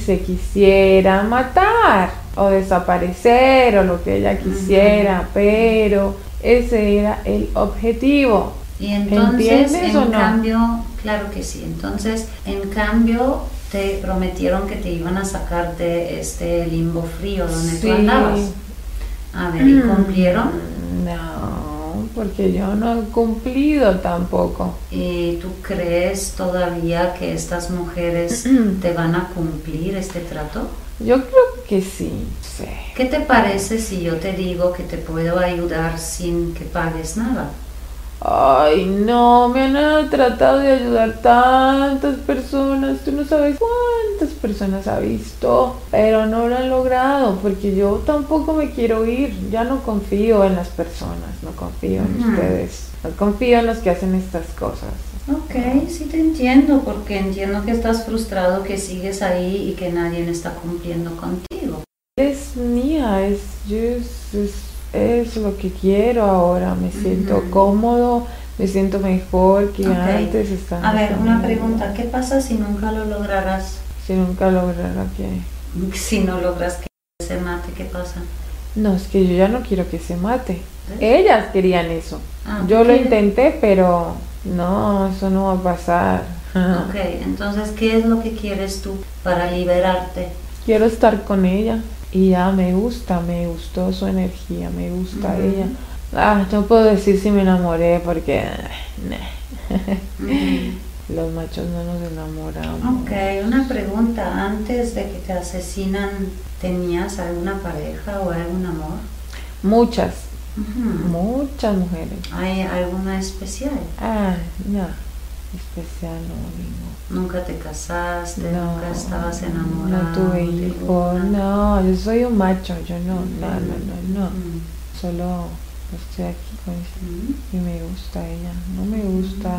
se quisiera matar o desaparecer o lo que ella quisiera, pero ese era el objetivo. Y entonces, ¿Entiendes en o no? cambio, claro que sí, entonces, en cambio, te prometieron que te iban a sacar de este limbo frío donde Sí. tú andabas. A ver, ¿y cumplieron? No, porque yo no he cumplido tampoco. ¿Y tú crees todavía que estas mujeres te van a cumplir este trato? Yo creo que sí. sí. ¿Qué te parece si yo te digo que te puedo ayudar sin que pagues nada? Ay, no, me han tratado de ayudar tantas personas, tú no sabes cuántas personas ha visto, pero no lo han logrado porque yo tampoco me quiero ir, ya no confío en las personas, no confío en ustedes, no confío en los que hacen estas cosas. Ok, sí te entiendo, porque entiendo que estás frustrado, que sigues ahí y que nadie está cumpliendo contigo. Es mía, es, es, es, lo que quiero ahora, me siento cómodo, me siento mejor que antes. A ver, una pregunta, ¿qué pasa si nunca lo lograras? Si nunca lograra qué? Si no logras que se mate, ¿qué pasa? No, es que yo ya no quiero que se mate. Ellas querían eso. Ah, yo lo intenté, pero no, eso no va a pasar. Ok, entonces, ¿qué es lo que quieres tú para liberarte? Quiero estar con ella y ya me gusta, me gustó su energía, me gusta ella. Ah, no puedo decir si me enamoré porque los machos no nos enamoramos. Ok, una pregunta. Antes de que te asesinan, ¿tenías alguna pareja o algún amor? Muchas, muchas mujeres. ¿Hay alguna especial? Ah, no, especial no, ¿Nunca te casaste? ¿Nunca estabas enamorado? No tuve hijos, no, yo soy un macho, yo no, no, no, no, no. Solo estoy aquí con y me gusta ella, no me gusta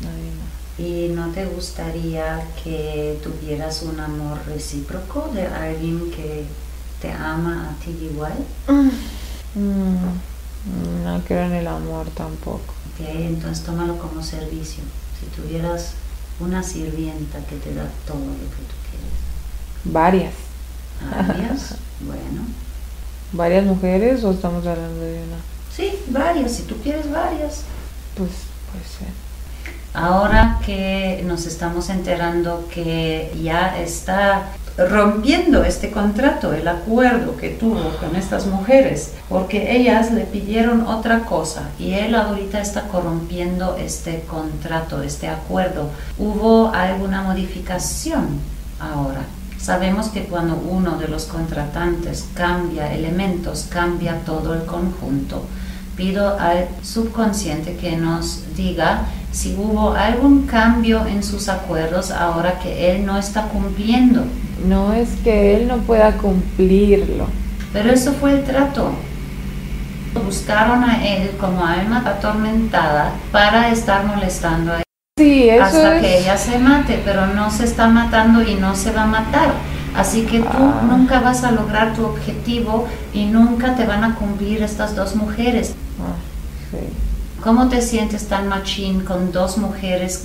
nadie más. ¿Y no te gustaría que tuvieras un amor recíproco de alguien que te ama a ti igual? Mm, no creo en el amor tampoco. Ok, entonces tómalo como servicio. Si tuvieras una sirvienta que te da todo lo que tú quieres. Varias. ¿Varias? bueno. ¿Varias mujeres o estamos hablando de una? Sí, varias, si tú quieres varias. Pues puede ser. Ahora que nos estamos enterando que ya está rompiendo este contrato, el acuerdo que tuvo con estas mujeres, porque ellas le pidieron otra cosa y él ahorita está corrompiendo este contrato, este acuerdo. ¿Hubo alguna modificación ahora? Sabemos que cuando uno de los contratantes cambia elementos, cambia todo el conjunto. Pido al subconsciente que nos diga si hubo algún cambio en sus acuerdos ahora que él no está cumpliendo. No es que él no pueda cumplirlo. Pero eso fue el trato. Buscaron a él como alma atormentada para estar molestando a ella hasta que ella se mate, pero no se está matando y no se va a matar. Así que tú ah. nunca vas a lograr tu objetivo y nunca te van a cumplir estas dos mujeres. Ah, ¿Cómo te sientes tan machín con dos mujeres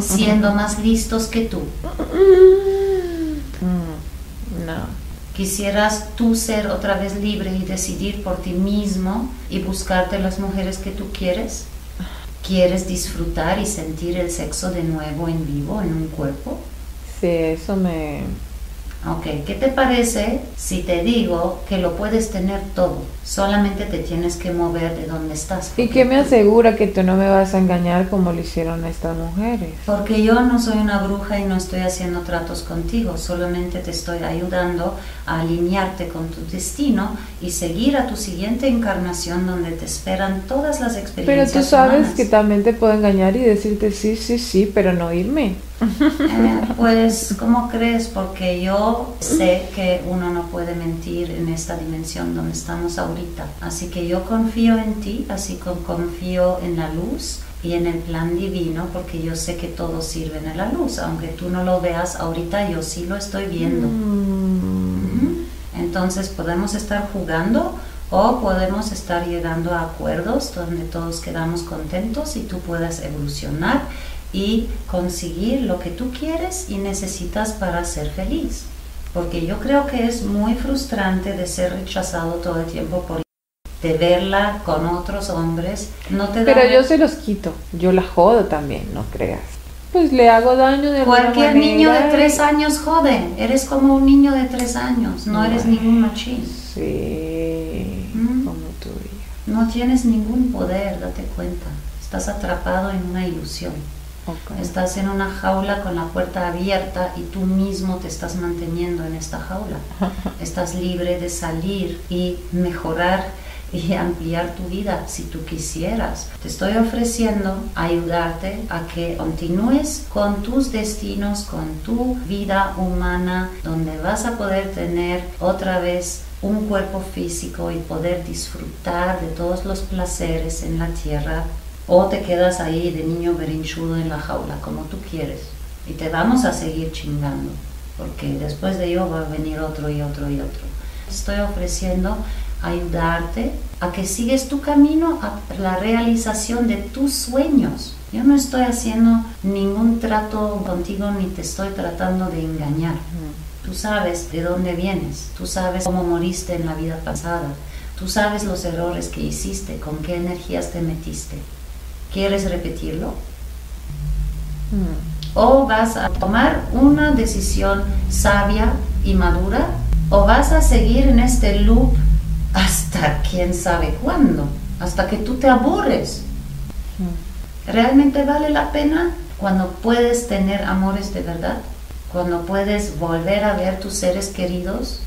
siendo más listos que tú? No. ¿Quisieras tú ser otra vez libre y decidir por ti mismo y buscarte las mujeres que tú quieres? ¿Quieres disfrutar y sentir el sexo de nuevo en vivo, en un cuerpo? Sí, eso me... Ok, ¿qué te parece si te digo que lo puedes tener todo? Solamente te tienes que mover de donde estás. ¿Y qué me asegura que tú no me vas a engañar como lo hicieron estas mujeres? Porque yo no soy una bruja y no estoy haciendo tratos contigo, solamente te estoy ayudando a alinearte con tu destino y seguir a tu siguiente encarnación donde te esperan todas las experiencias. Pero tú sabes que también te puedo engañar y decirte sí, sí, sí, pero no irme. Eh, pues, ¿cómo crees? Porque yo sé que uno no puede mentir en esta dimensión donde estamos ahora Así que yo confío en ti, así como confío en la luz y en el plan divino, porque yo sé que todo sirve en la luz. Aunque tú no lo veas ahorita, yo sí lo estoy viendo. Mm. Entonces podemos estar jugando o podemos estar llegando a acuerdos donde todos quedamos contentos y tú puedas evolucionar y conseguir lo que tú quieres y necesitas para ser feliz porque yo creo que es muy frustrante de ser rechazado todo el tiempo por de verla con otros hombres. No te Pero yo se los quito, yo la jodo también, no creas. Pues le hago daño de Cualquier niño de tres años joven, eres como un niño de tres años, no eres ningún machín. Sí, ¿Mm? como tú No tienes ningún poder, date cuenta. Estás atrapado en una ilusión. Estás en una jaula con la puerta abierta y tú mismo te estás manteniendo en esta jaula. estás libre de salir y mejorar y ampliar tu vida si tú quisieras. Te estoy ofreciendo ayudarte a que continúes con tus destinos, con tu vida humana, donde vas a poder tener otra vez un cuerpo físico y poder disfrutar de todos los placeres en la tierra o te quedas ahí de niño berinchudo en la jaula, como tú quieres. Y te vamos a seguir chingando, porque después de ello va a venir otro y otro y otro. Estoy ofreciendo ayudarte a que sigues tu camino a la realización de tus sueños. Yo no estoy haciendo ningún trato contigo ni te estoy tratando de engañar. Tú sabes de dónde vienes, tú sabes cómo moriste en la vida pasada, tú sabes los errores que hiciste, con qué energías te metiste. ¿Quieres repetirlo? ¿O vas a tomar una decisión sabia y madura? ¿O vas a seguir en este loop hasta quién sabe cuándo? Hasta que tú te aburres. ¿Realmente vale la pena cuando puedes tener amores de verdad? Cuando puedes volver a ver tus seres queridos,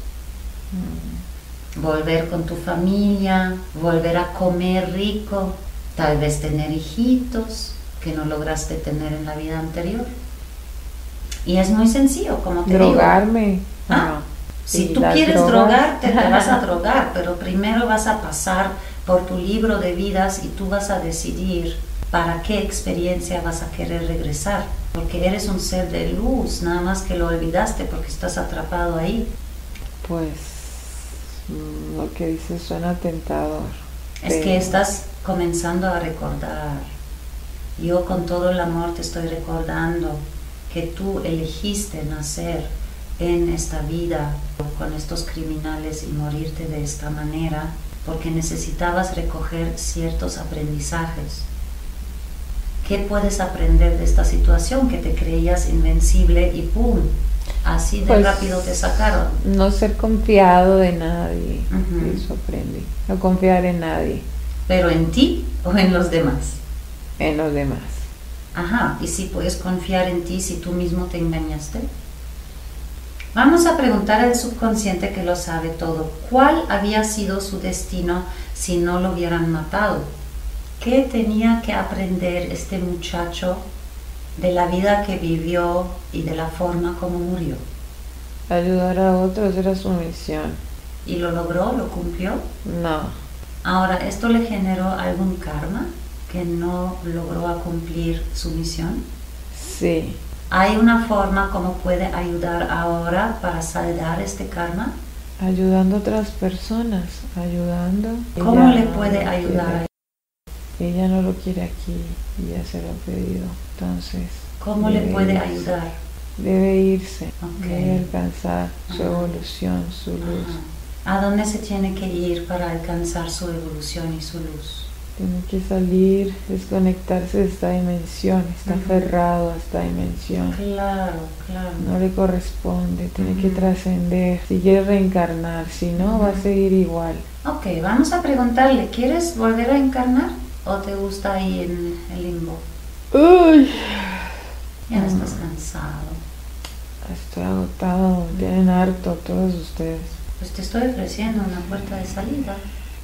volver con tu familia, volver a comer rico, tal vez tener hijitos que no lograste tener en la vida anterior. Y es muy sencillo, como te Drogarme. ¿Ah? Si tú quieres drogarte, te vas a drogar, pero primero vas a pasar por tu libro de vidas y tú vas a decidir para qué experiencia vas a querer regresar, porque eres un ser de luz, nada más que lo olvidaste porque estás atrapado ahí. Pues mm, lo que dices suena tentador. Es que estás comenzando a recordar. Yo con todo el amor te estoy recordando que tú elegiste nacer en esta vida con estos criminales y morirte de esta manera porque necesitabas recoger ciertos aprendizajes. ¿Qué puedes aprender de esta situación que te creías invencible y ¡pum! Así de pues, rápido te sacaron. No ser confiado de nadie. Eso aprendí. No confiar en nadie pero en ti o en los demás. En los demás. Ajá, y si puedes confiar en ti si tú mismo te engañaste. Vamos a preguntar al subconsciente que lo sabe todo, ¿cuál había sido su destino si no lo hubieran matado? ¿Qué tenía que aprender este muchacho de la vida que vivió y de la forma como murió? Ayudar a otros era su misión. ¿Y lo logró? ¿Lo cumplió? No. Ahora, ¿esto le generó algún karma que no logró cumplir su misión? Sí. ¿Hay una forma como puede ayudar ahora para saldar este karma? Ayudando a otras personas, ayudando. ¿Cómo le puede ayudar? ella no lo quiere aquí y ya se lo ha pedido. Entonces. ¿Cómo le puede ayudar? Debe irse, debe alcanzar su evolución, su luz. ¿A dónde se tiene que ir para alcanzar su evolución y su luz? Tiene que salir, desconectarse de esta dimensión, está aferrado a esta dimensión. Claro, claro. No le corresponde, tiene que trascender. Si quiere reencarnar, si no, va a seguir igual. Ok, vamos a preguntarle, ¿quieres volver a encarnar o te gusta ahí en el limbo? Uy. Ya estás cansado. Estoy agotado, tienen harto todos ustedes pues te estoy ofreciendo una puerta de salida.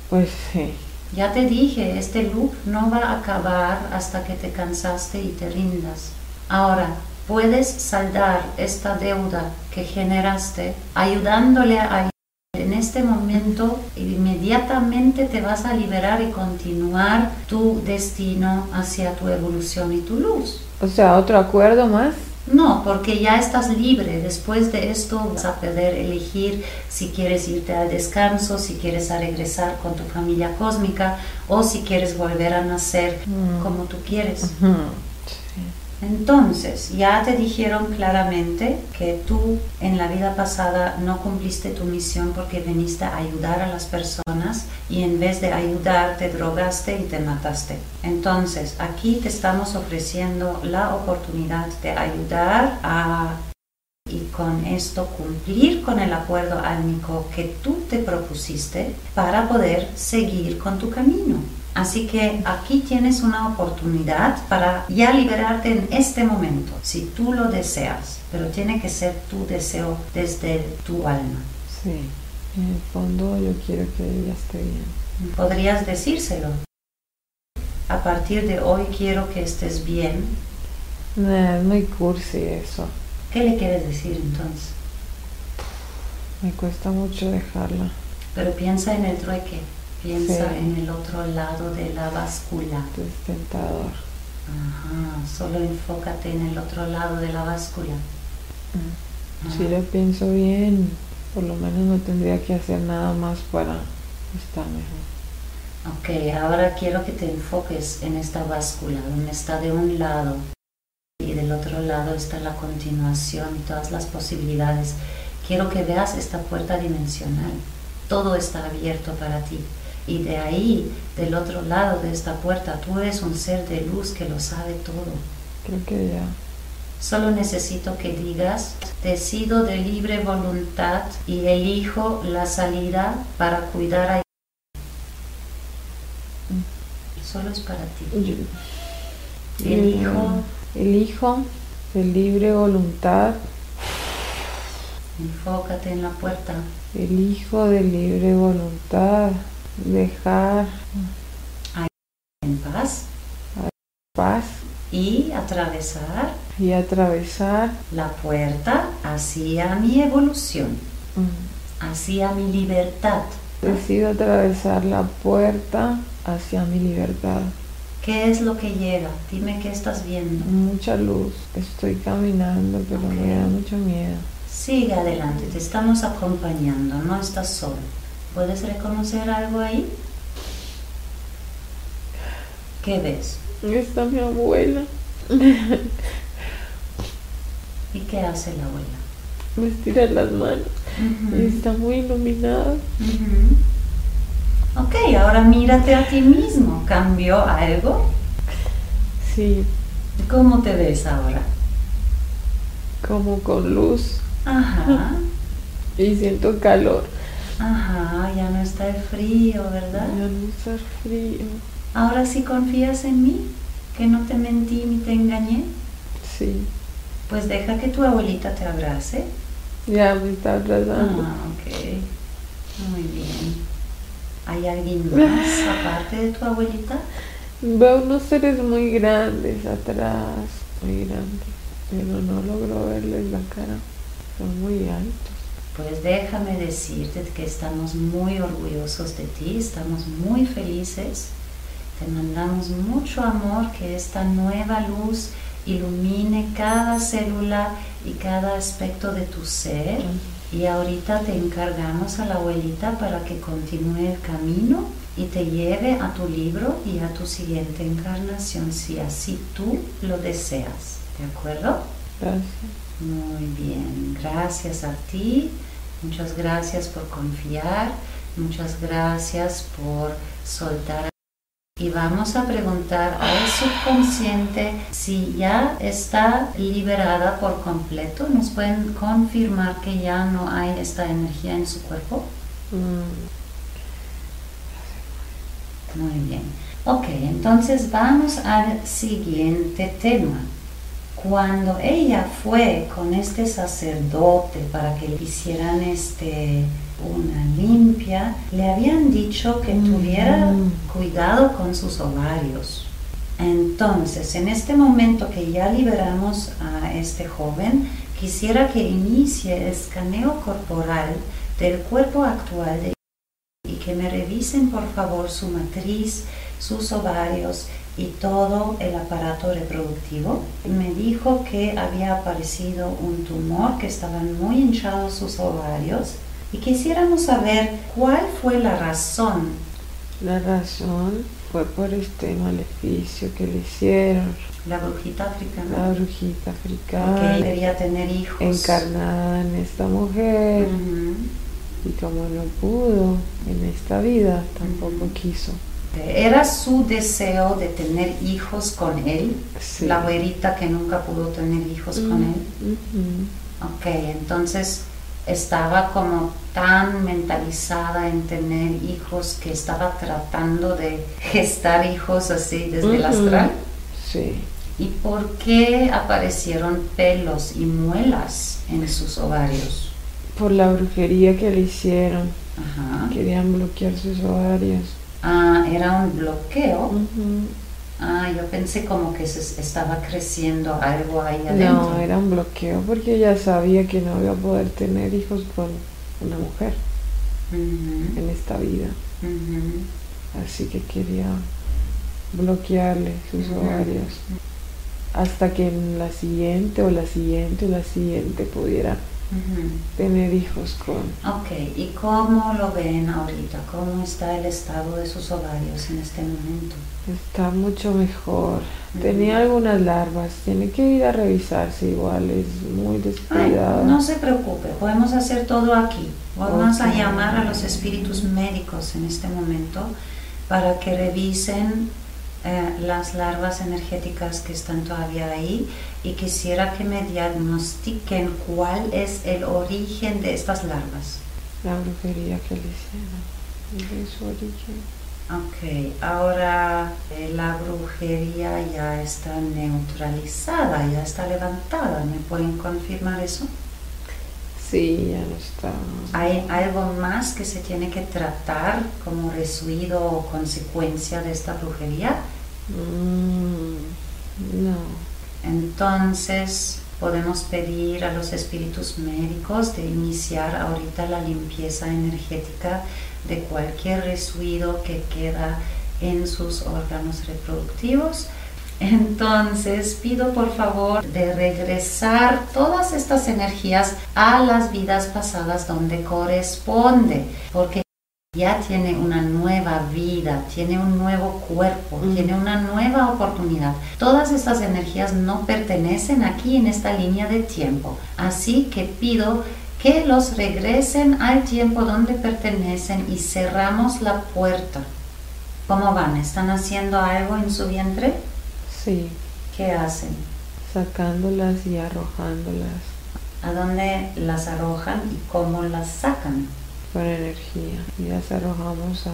Pues sí. Ya te dije, este loop no va a acabar hasta que te cansaste y te rindas. Ahora, puedes saldar esta deuda que generaste ayudándole a en este momento inmediatamente te vas a liberar y continuar tu destino hacia tu evolución y tu luz. O sea, otro acuerdo más. No, porque ya estás libre. Después de esto vas a poder elegir si quieres irte al descanso, si quieres a regresar con tu familia cósmica o si quieres volver a nacer mm. como tú quieres. Entonces, ya te dijeron claramente que tú en la vida pasada no cumpliste tu misión porque viniste a ayudar a las personas y en vez de ayudar te drogaste y te mataste. Entonces, aquí te estamos ofreciendo la oportunidad de ayudar a y con esto cumplir con el acuerdo álmico que tú te propusiste para poder seguir con tu camino. Así que aquí tienes una oportunidad para ya liberarte en este momento, si tú lo deseas, pero tiene que ser tu deseo desde tu alma. Sí, en el fondo yo quiero que ella esté bien. Podrías decírselo. A partir de hoy quiero que estés bien. Nah, es muy cursi eso. ¿Qué le quieres decir entonces? Me cuesta mucho dejarla. Pero piensa en el trueque. Piensa Sí. en el otro lado de la báscula. Es tentador. Ajá, solo enfócate en el otro lado de la báscula. Ajá. Si lo pienso bien, por lo menos no tendría que hacer nada más para estar mejor. Ok, ahora quiero que te enfoques en esta báscula, donde está de un lado y del otro lado está la continuación y todas las posibilidades. Quiero que veas esta puerta dimensional. Todo está abierto para ti. Y de ahí, del otro lado de esta puerta, tú eres un ser de luz que lo sabe todo. Creo que ya. Solo necesito que digas, decido de libre voluntad y elijo la salida para cuidar a... Solo es para ti. Yo- Elijo, Elijo de libre voluntad. enfócate en la puerta. Elijo de libre voluntad dejar en paz paz y atravesar y atravesar la puerta hacia mi evolución, mm, hacia mi libertad. decido atravesar la puerta hacia mi libertad. ¿Qué es lo que llega? Dime qué estás viendo. Mucha luz. Estoy caminando, pero me da mucho miedo. Sigue adelante, te estamos acompañando, no estás solo. ¿Puedes reconocer algo ahí? ¿Qué ves? Está mi abuela. ¿Y qué hace la abuela? Me estira las manos. Está muy iluminada. Ujú. Ok, ahora mírate a ti mismo. ¿Cambió algo? Sí, ¿Cómo te ves ahora? como con luz. Ajá, Y siento calor. Ajá, ya no está el frío, ¿verdad? Ya no está frío. Ahora sí confías en mí, que no te mentí ni te engañé. Sí, Pues deja que tu abuelita te abrace. ya me está abrazando. Ah, ok, muy bien. ¿Hay alguien más aparte de tu abuelita? Veo unos seres muy grandes atrás, muy grandes, pero no logro verles la cara. Son muy altos. Pues déjame decirte que estamos muy orgullosos de ti, estamos muy felices. Te mandamos mucho amor, que esta nueva luz ilumine cada célula y cada aspecto de tu ser. Y ahorita te encargamos a la abuelita para que continúe el camino y te lleve a tu libro y a tu siguiente encarnación, si así tú lo deseas. ¿De acuerdo? Gracias. Muy bien, gracias a ti, muchas gracias por confiar, muchas gracias por soltar. Y vamos a preguntar al subconsciente si ya está liberada por completo. ¿Nos pueden confirmar que ya no hay esta energía en su cuerpo? Mm, Muy bien. Ok, entonces vamos al siguiente tema. Cuando ella fue con este sacerdote para que le hicieran este, una limpia, le habían dicho que tuviera Mm. cuidado con sus ovarios. Entonces, en este momento que ya liberamos a este joven, quisiera que inicie el escaneo corporal del cuerpo actual de y que me revisen por favor su matriz, sus ovarios y todo el aparato reproductivo. Me dijo que había aparecido un tumor, que estaban muy hinchados sus ovarios y quisiéramos saber cuál fue la razón. La razón fue por este maleficio que le hicieron. La brujita La africana. brujita Porque africana debía tener hijos. encarnada en esta mujer y como no pudo en esta vida, tampoco quiso. Era su deseo de tener hijos con él, Sí. la güerita que nunca pudo tener hijos con Mm, él. ujú. Ok, entonces estaba como tan mentalizada en tener hijos que estaba tratando de gestar hijos así desde el astral. Sí. ¿Y por qué aparecieron pelos y muelas en sus ovarios? Por la brujería que le hicieron. Ajá. Querían bloquear sus ovarios. Ah, era un bloqueo. Ah, yo pensé como que se estaba creciendo algo ahí adentro. No, era un bloqueo porque ella sabía que no iba a poder tener hijos con una mujer en esta vida. Así que quería bloquearle sus ovarios hasta que en la siguiente o la siguiente o la siguiente pudiera Ujú. tener hijos con... Ok, ¿y cómo lo ven ahorita? ¿Cómo está el estado de sus ovarios en este momento? Está mucho mejor. Tenía algunas larvas, tiene que ir a revisarse igual, es muy Ay, descuidada. no se preocupe, podemos hacer todo aquí. Vamos a Ok. llamar a los espíritus médicos en este momento para que revisen eh, las larvas energéticas que están todavía ahí y quisiera que me diagnostiquen cuál es el origen de estas larvas. La brujería que le hicieron, de su origen. Ok, ahora eh, la brujería ya está neutralizada, ya está levantada. ¿Me pueden confirmar eso? Sí, ya no está. ¿Hay algo más que se tiene que tratar como residuo o consecuencia de esta brujería? Mm, no. Entonces podemos pedir a los espíritus médicos de iniciar ahorita la limpieza energética de cualquier residuo que queda en sus órganos reproductivos. Entonces pido por favor de regresar todas estas energías a las vidas pasadas donde corresponde, porque ya tiene una nueva vida, tiene un nuevo cuerpo, Mm. tiene una nueva oportunidad. Todas estas energías no pertenecen aquí en esta línea de tiempo. Así que pido que los regresen al tiempo donde pertenecen y cerramos la puerta. ¿Cómo van? ¿Están haciendo algo en su vientre? Sí, ¿Qué hacen? sacándolas y arrojándolas ¿A dónde las arrojan y cómo las sacan? Con energía. Y las arrojamos a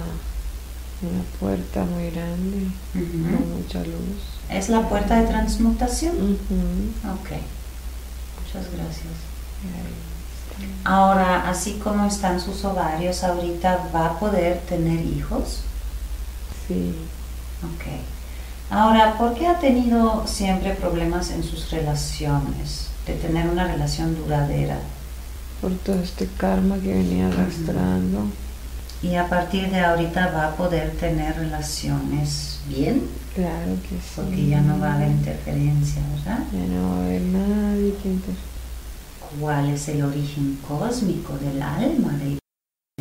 una puerta muy grande, con mucha luz. ¿Es la puerta de transmutación? Ujú. Ok. Muchas gracias. Ahora, así como están sus ovarios, ahorita va a poder tener hijos. Sí, Ok. Ahora, ¿por qué ha tenido siempre problemas en sus relaciones? De tener una relación duradera. Por todo este karma que venía arrastrando. Y a partir de ahorita va a poder tener relaciones bien, Claro que sí. porque ya no va a haber interferencia, ¿verdad? Ya no va a haber nadie que inter- ¿Cuál es el origen cósmico del alma? ¿De,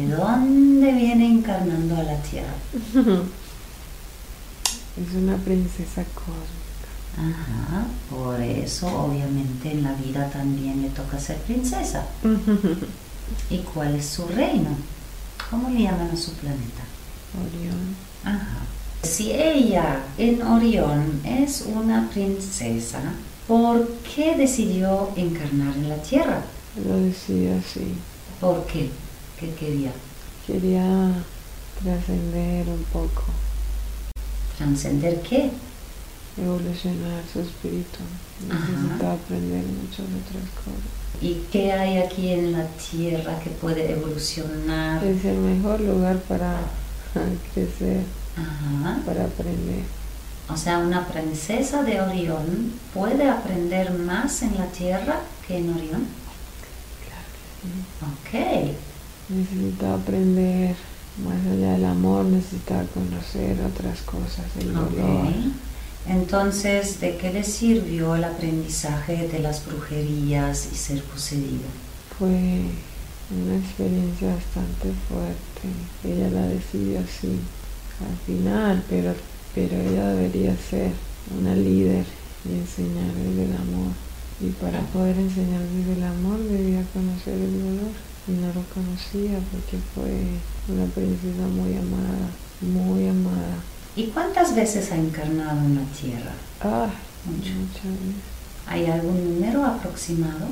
de dónde viene encarnando a la tierra? Es una princesa cósmica. Ajá, por eso obviamente en la vida también le toca ser princesa. ¿Y cuál es su reino? ¿Cómo le llaman a su planeta? Orión. Ajá. Si ella en Orión es una princesa, ¿por qué decidió encarnar en la Tierra? Lo decía así. ¿Por qué? ¿Qué quería? Quería trascender un poco, ¿Trascender qué? Evolucionar su espíritu. Ajá. Necesitaba aprender muchas otras cosas. ¿Y qué hay aquí en la Tierra que puede evolucionar? Es el mejor lugar para crecer, Ajá. para aprender. O sea, una princesa de Orión puede aprender más en la Tierra que en Orión. Ok. Necesitaba aprender más allá del amor, necesitaba conocer otras cosas, el dolor. Entonces, ¿de qué le sirvió el aprendizaje de las brujerías y ser poseído? Fue una experiencia bastante fuerte. Ella la decidió así al final, pero, pero ella debería ser una líder y enseñar desde el amor. Y para poder enseñar desde el amor debía conocer el dolor. Y no lo conocía porque fue una princesa muy amada, muy amada. ¿Y cuántas veces ha encarnado en la Tierra? Ah, Mucho. muchas veces. ¿Hay algún número aproximado?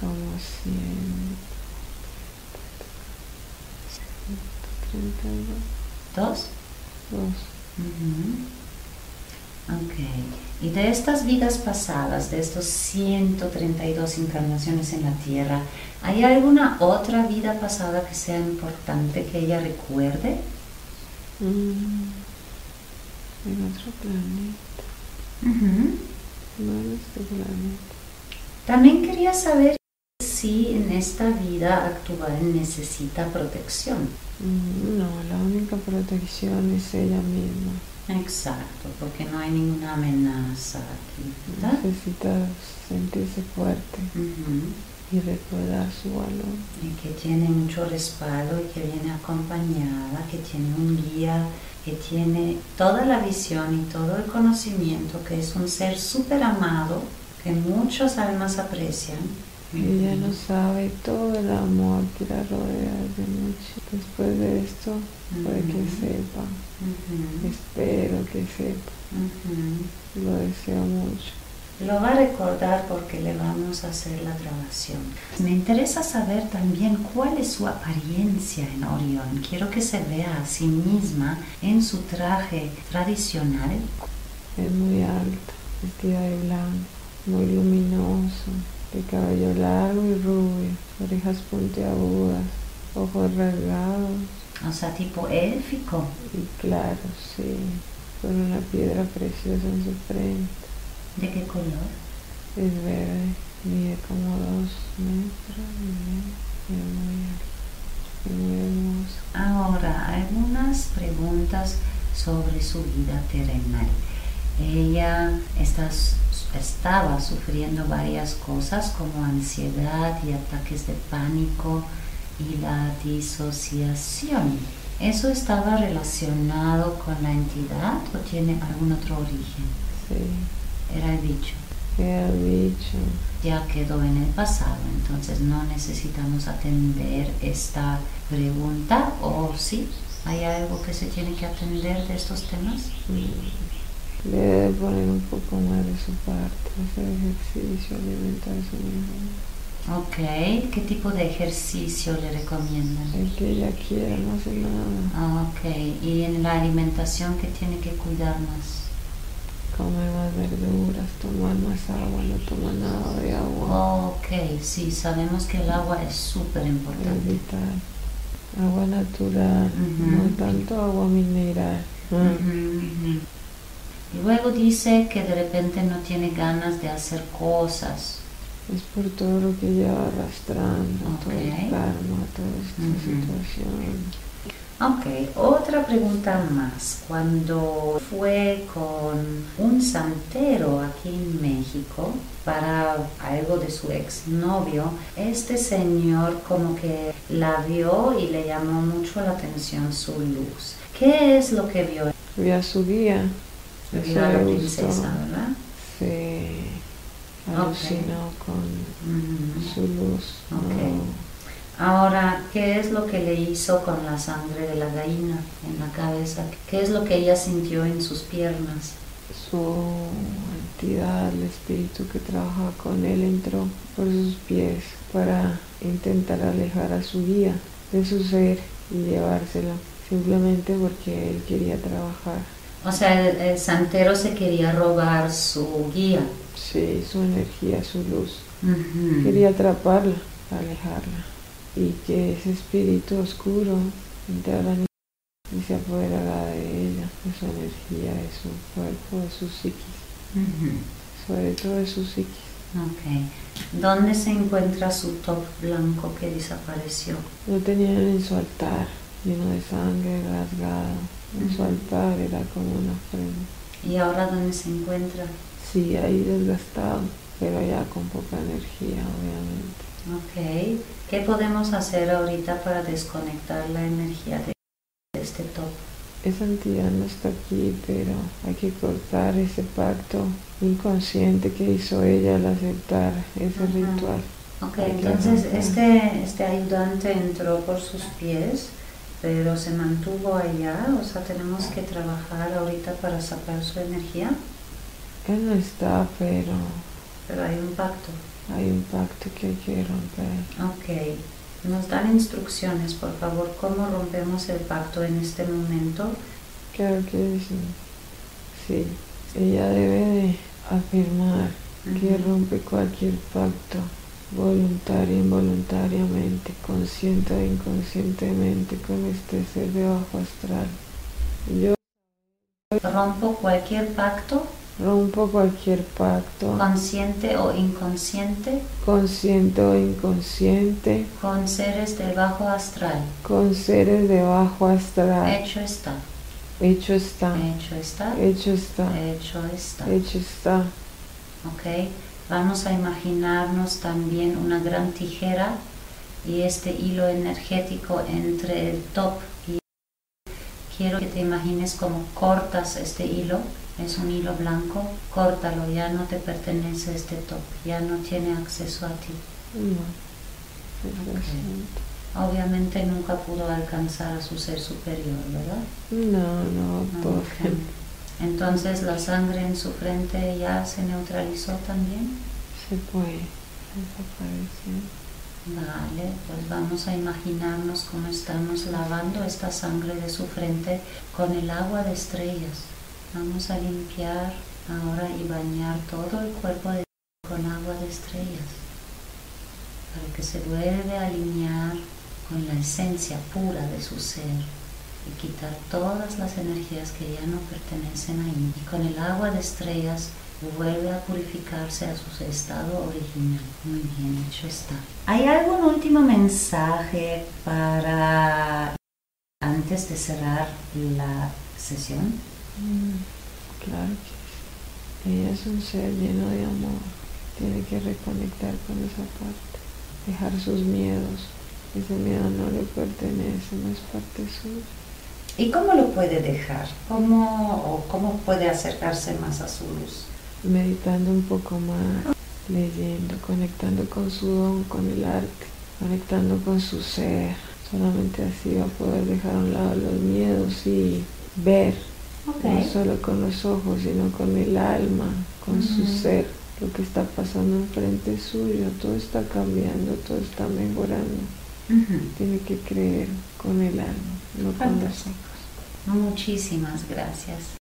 Como 100, 132. ¿Dos? Dos. Ujú. Ok. Y de estas vidas pasadas, de estos 132 encarnaciones en la Tierra, ¿hay alguna otra vida pasada que sea importante que ella recuerde? Mm, en otro planeta. No en este planeta. También quería saber si en esta vida actual necesita protección. Mm, No, la única protección es ella misma. Exacto, porque no hay ninguna amenaza aquí, ¿verdad? Necesita sentirse fuerte Ujú. Y recordar su valor. Y que tiene mucho respaldo y que viene acompañada, que tiene un guía, que tiene toda la visión y todo el conocimiento, que es un ser súper amado, que muchas almas aprecian. Ella no sabe todo el amor que la rodea de noche. Después de esto, puede que sepa. Espero que sepa. Lo deseo mucho. Lo va a recordar porque le vamos a hacer la grabación. Me interesa saber también cuál es su apariencia en Orión. Quiero que se vea a sí misma en su traje tradicional. Es muy alta, vestida de blanco, muy luminoso, de cabello largo y rubio, orejas puntiagudas, ojos rasgados O sea, tipo élfico. y claros, sí, con una piedra preciosa en su frente. ¿De qué color? Es verde, mide como dos metros y muy muy. Ahora, algunas preguntas sobre su vida terrenal. Ella está- estaba sufriendo varias cosas como ansiedad y ataques de pánico y la disociación. ¿Eso estaba relacionado con la entidad o tiene algún otro origen? Sí, Era el bicho. era el bicho, ya quedó en el pasado, entonces no necesitamos atender esta pregunta o sí, hay algo que se tiene que atender de estos temas. Mm. Debe poner un poco más de su parte, hacer ejercicio, alimentarse mejor. Ok, ¿qué tipo de ejercicio le recomiendan? El que ella quiera, no hace nada. Ah, Ok, y en la alimentación que tiene que cuidar más. Comer más verduras, tomar más agua, no toma nada de agua. Ok, sí, sabemos que el agua es súper importante. vital. Agua natural, no tanto agua mineral. Y luego dice que de repente no tiene ganas de hacer cosas. Es por todo lo que lleva arrastrando, todo el karma, toda esta situación. Ok, otra pregunta más. Cuando fue con un santero aquí en México para algo de su exnovio, este señor como que la vio y le llamó mucho la atención su luz. ¿Qué es lo que vio? Vi a su guía, Vio a la princesa, gustó. ¿verdad? Se alucinó con su luz. Ok. no. Ahora, ¿qué es lo que le hizo con la sangre de la gallina en la cabeza? ¿Qué es lo que ella sintió en sus piernas? Su entidad, el espíritu que trabaja con él, entró por sus pies para intentar alejar a su guía de su ser y llevársela, simplemente porque él quería trabajar. O sea, el, el santero se quería robar su guía. Sí, su energía, su luz. Quería atraparla, alejarla. Y que ese espíritu oscuro entrara en y se apoderara de ella, de su energía, de su cuerpo, de su psiquis, sobre todo de su psiquis. Ok. ¿Dónde se encuentra su top blanco que desapareció? Lo tenían en su altar, lleno de sangre, rasgado. En su altar era como una ofrenda. ¿Y ahora dónde se encuentra? Sí, ahí desgastado, pero ya con poca energía, obviamente. Ok. ¿Qué podemos hacer ahorita para desconectar la energía de este top? Esa entidad no está aquí, pero hay que cortar ese pacto inconsciente que hizo ella al aceptar ese Ajá. ritual. Ok, Hay entonces este, este ayudante entró por sus pies, pero se mantuvo allá, o sea, tenemos que trabajar ahorita para sacar su energía, Él no está, pero pero hay un pacto. Hay un pacto que hay que romper. Ok, nos dan instrucciones, por favor, cómo rompemos el pacto en este momento. Claro que sí. Sí, ella debe de afirmar que rompe cualquier pacto voluntario e involuntariamente, consciente o inconscientemente con este ser de bajo astral. Yo rompo cualquier pacto rompo cualquier pacto. Consciente o inconsciente. Consciente o inconsciente. Con seres de bajo astral. Con seres de bajo astral. Hecho está. Hecho está. Hecho está. Hecho está. Hecho está. Hecho está. Ok. Vamos a imaginarnos también una gran tijera y este hilo energético entre el top quiero que te imagines como cortas este hilo es un hilo blanco, córtalo, ya no te pertenece este top, ya no tiene acceso a ti. Obviamente nunca pudo alcanzar a su ser superior, ¿verdad? No, no, por Entonces la sangre en su frente ya se neutralizó también. Se puede desaparecer. Vale, pues vamos a imaginarnos cómo estamos lavando esta sangre de su frente con el agua de estrellas. Vamos a limpiar ahora y bañar todo el cuerpo de con agua de estrellas para que se vuelva a alinear con la esencia pura de su ser y quitar todas las energías que ya no pertenecen ahí. Y con el agua de estrellas vuelve a purificarse a su estado original. Muy bien, hecho está. ¿Hay algún último mensaje para antes de cerrar la sesión? Mm, claro que ella es un ser lleno de amor. Tiene que reconectar con esa parte, dejar sus miedos. Ese miedo no le pertenece, no es parte suya. ¿Y cómo lo puede dejar? ¿Cómo, o ¿Cómo puede acercarse más a su luz? Meditando un poco más, leyendo, conectando con su don, con el arte, conectando con su ser. Solamente así va a poder dejar a un lado los miedos y ver no solo con los ojos, sino con el alma, con su ser, lo que está pasando enfrente suyo, todo está cambiando, todo está mejorando. Tiene que creer con el alma, no con los ojos. Muchísimas gracias.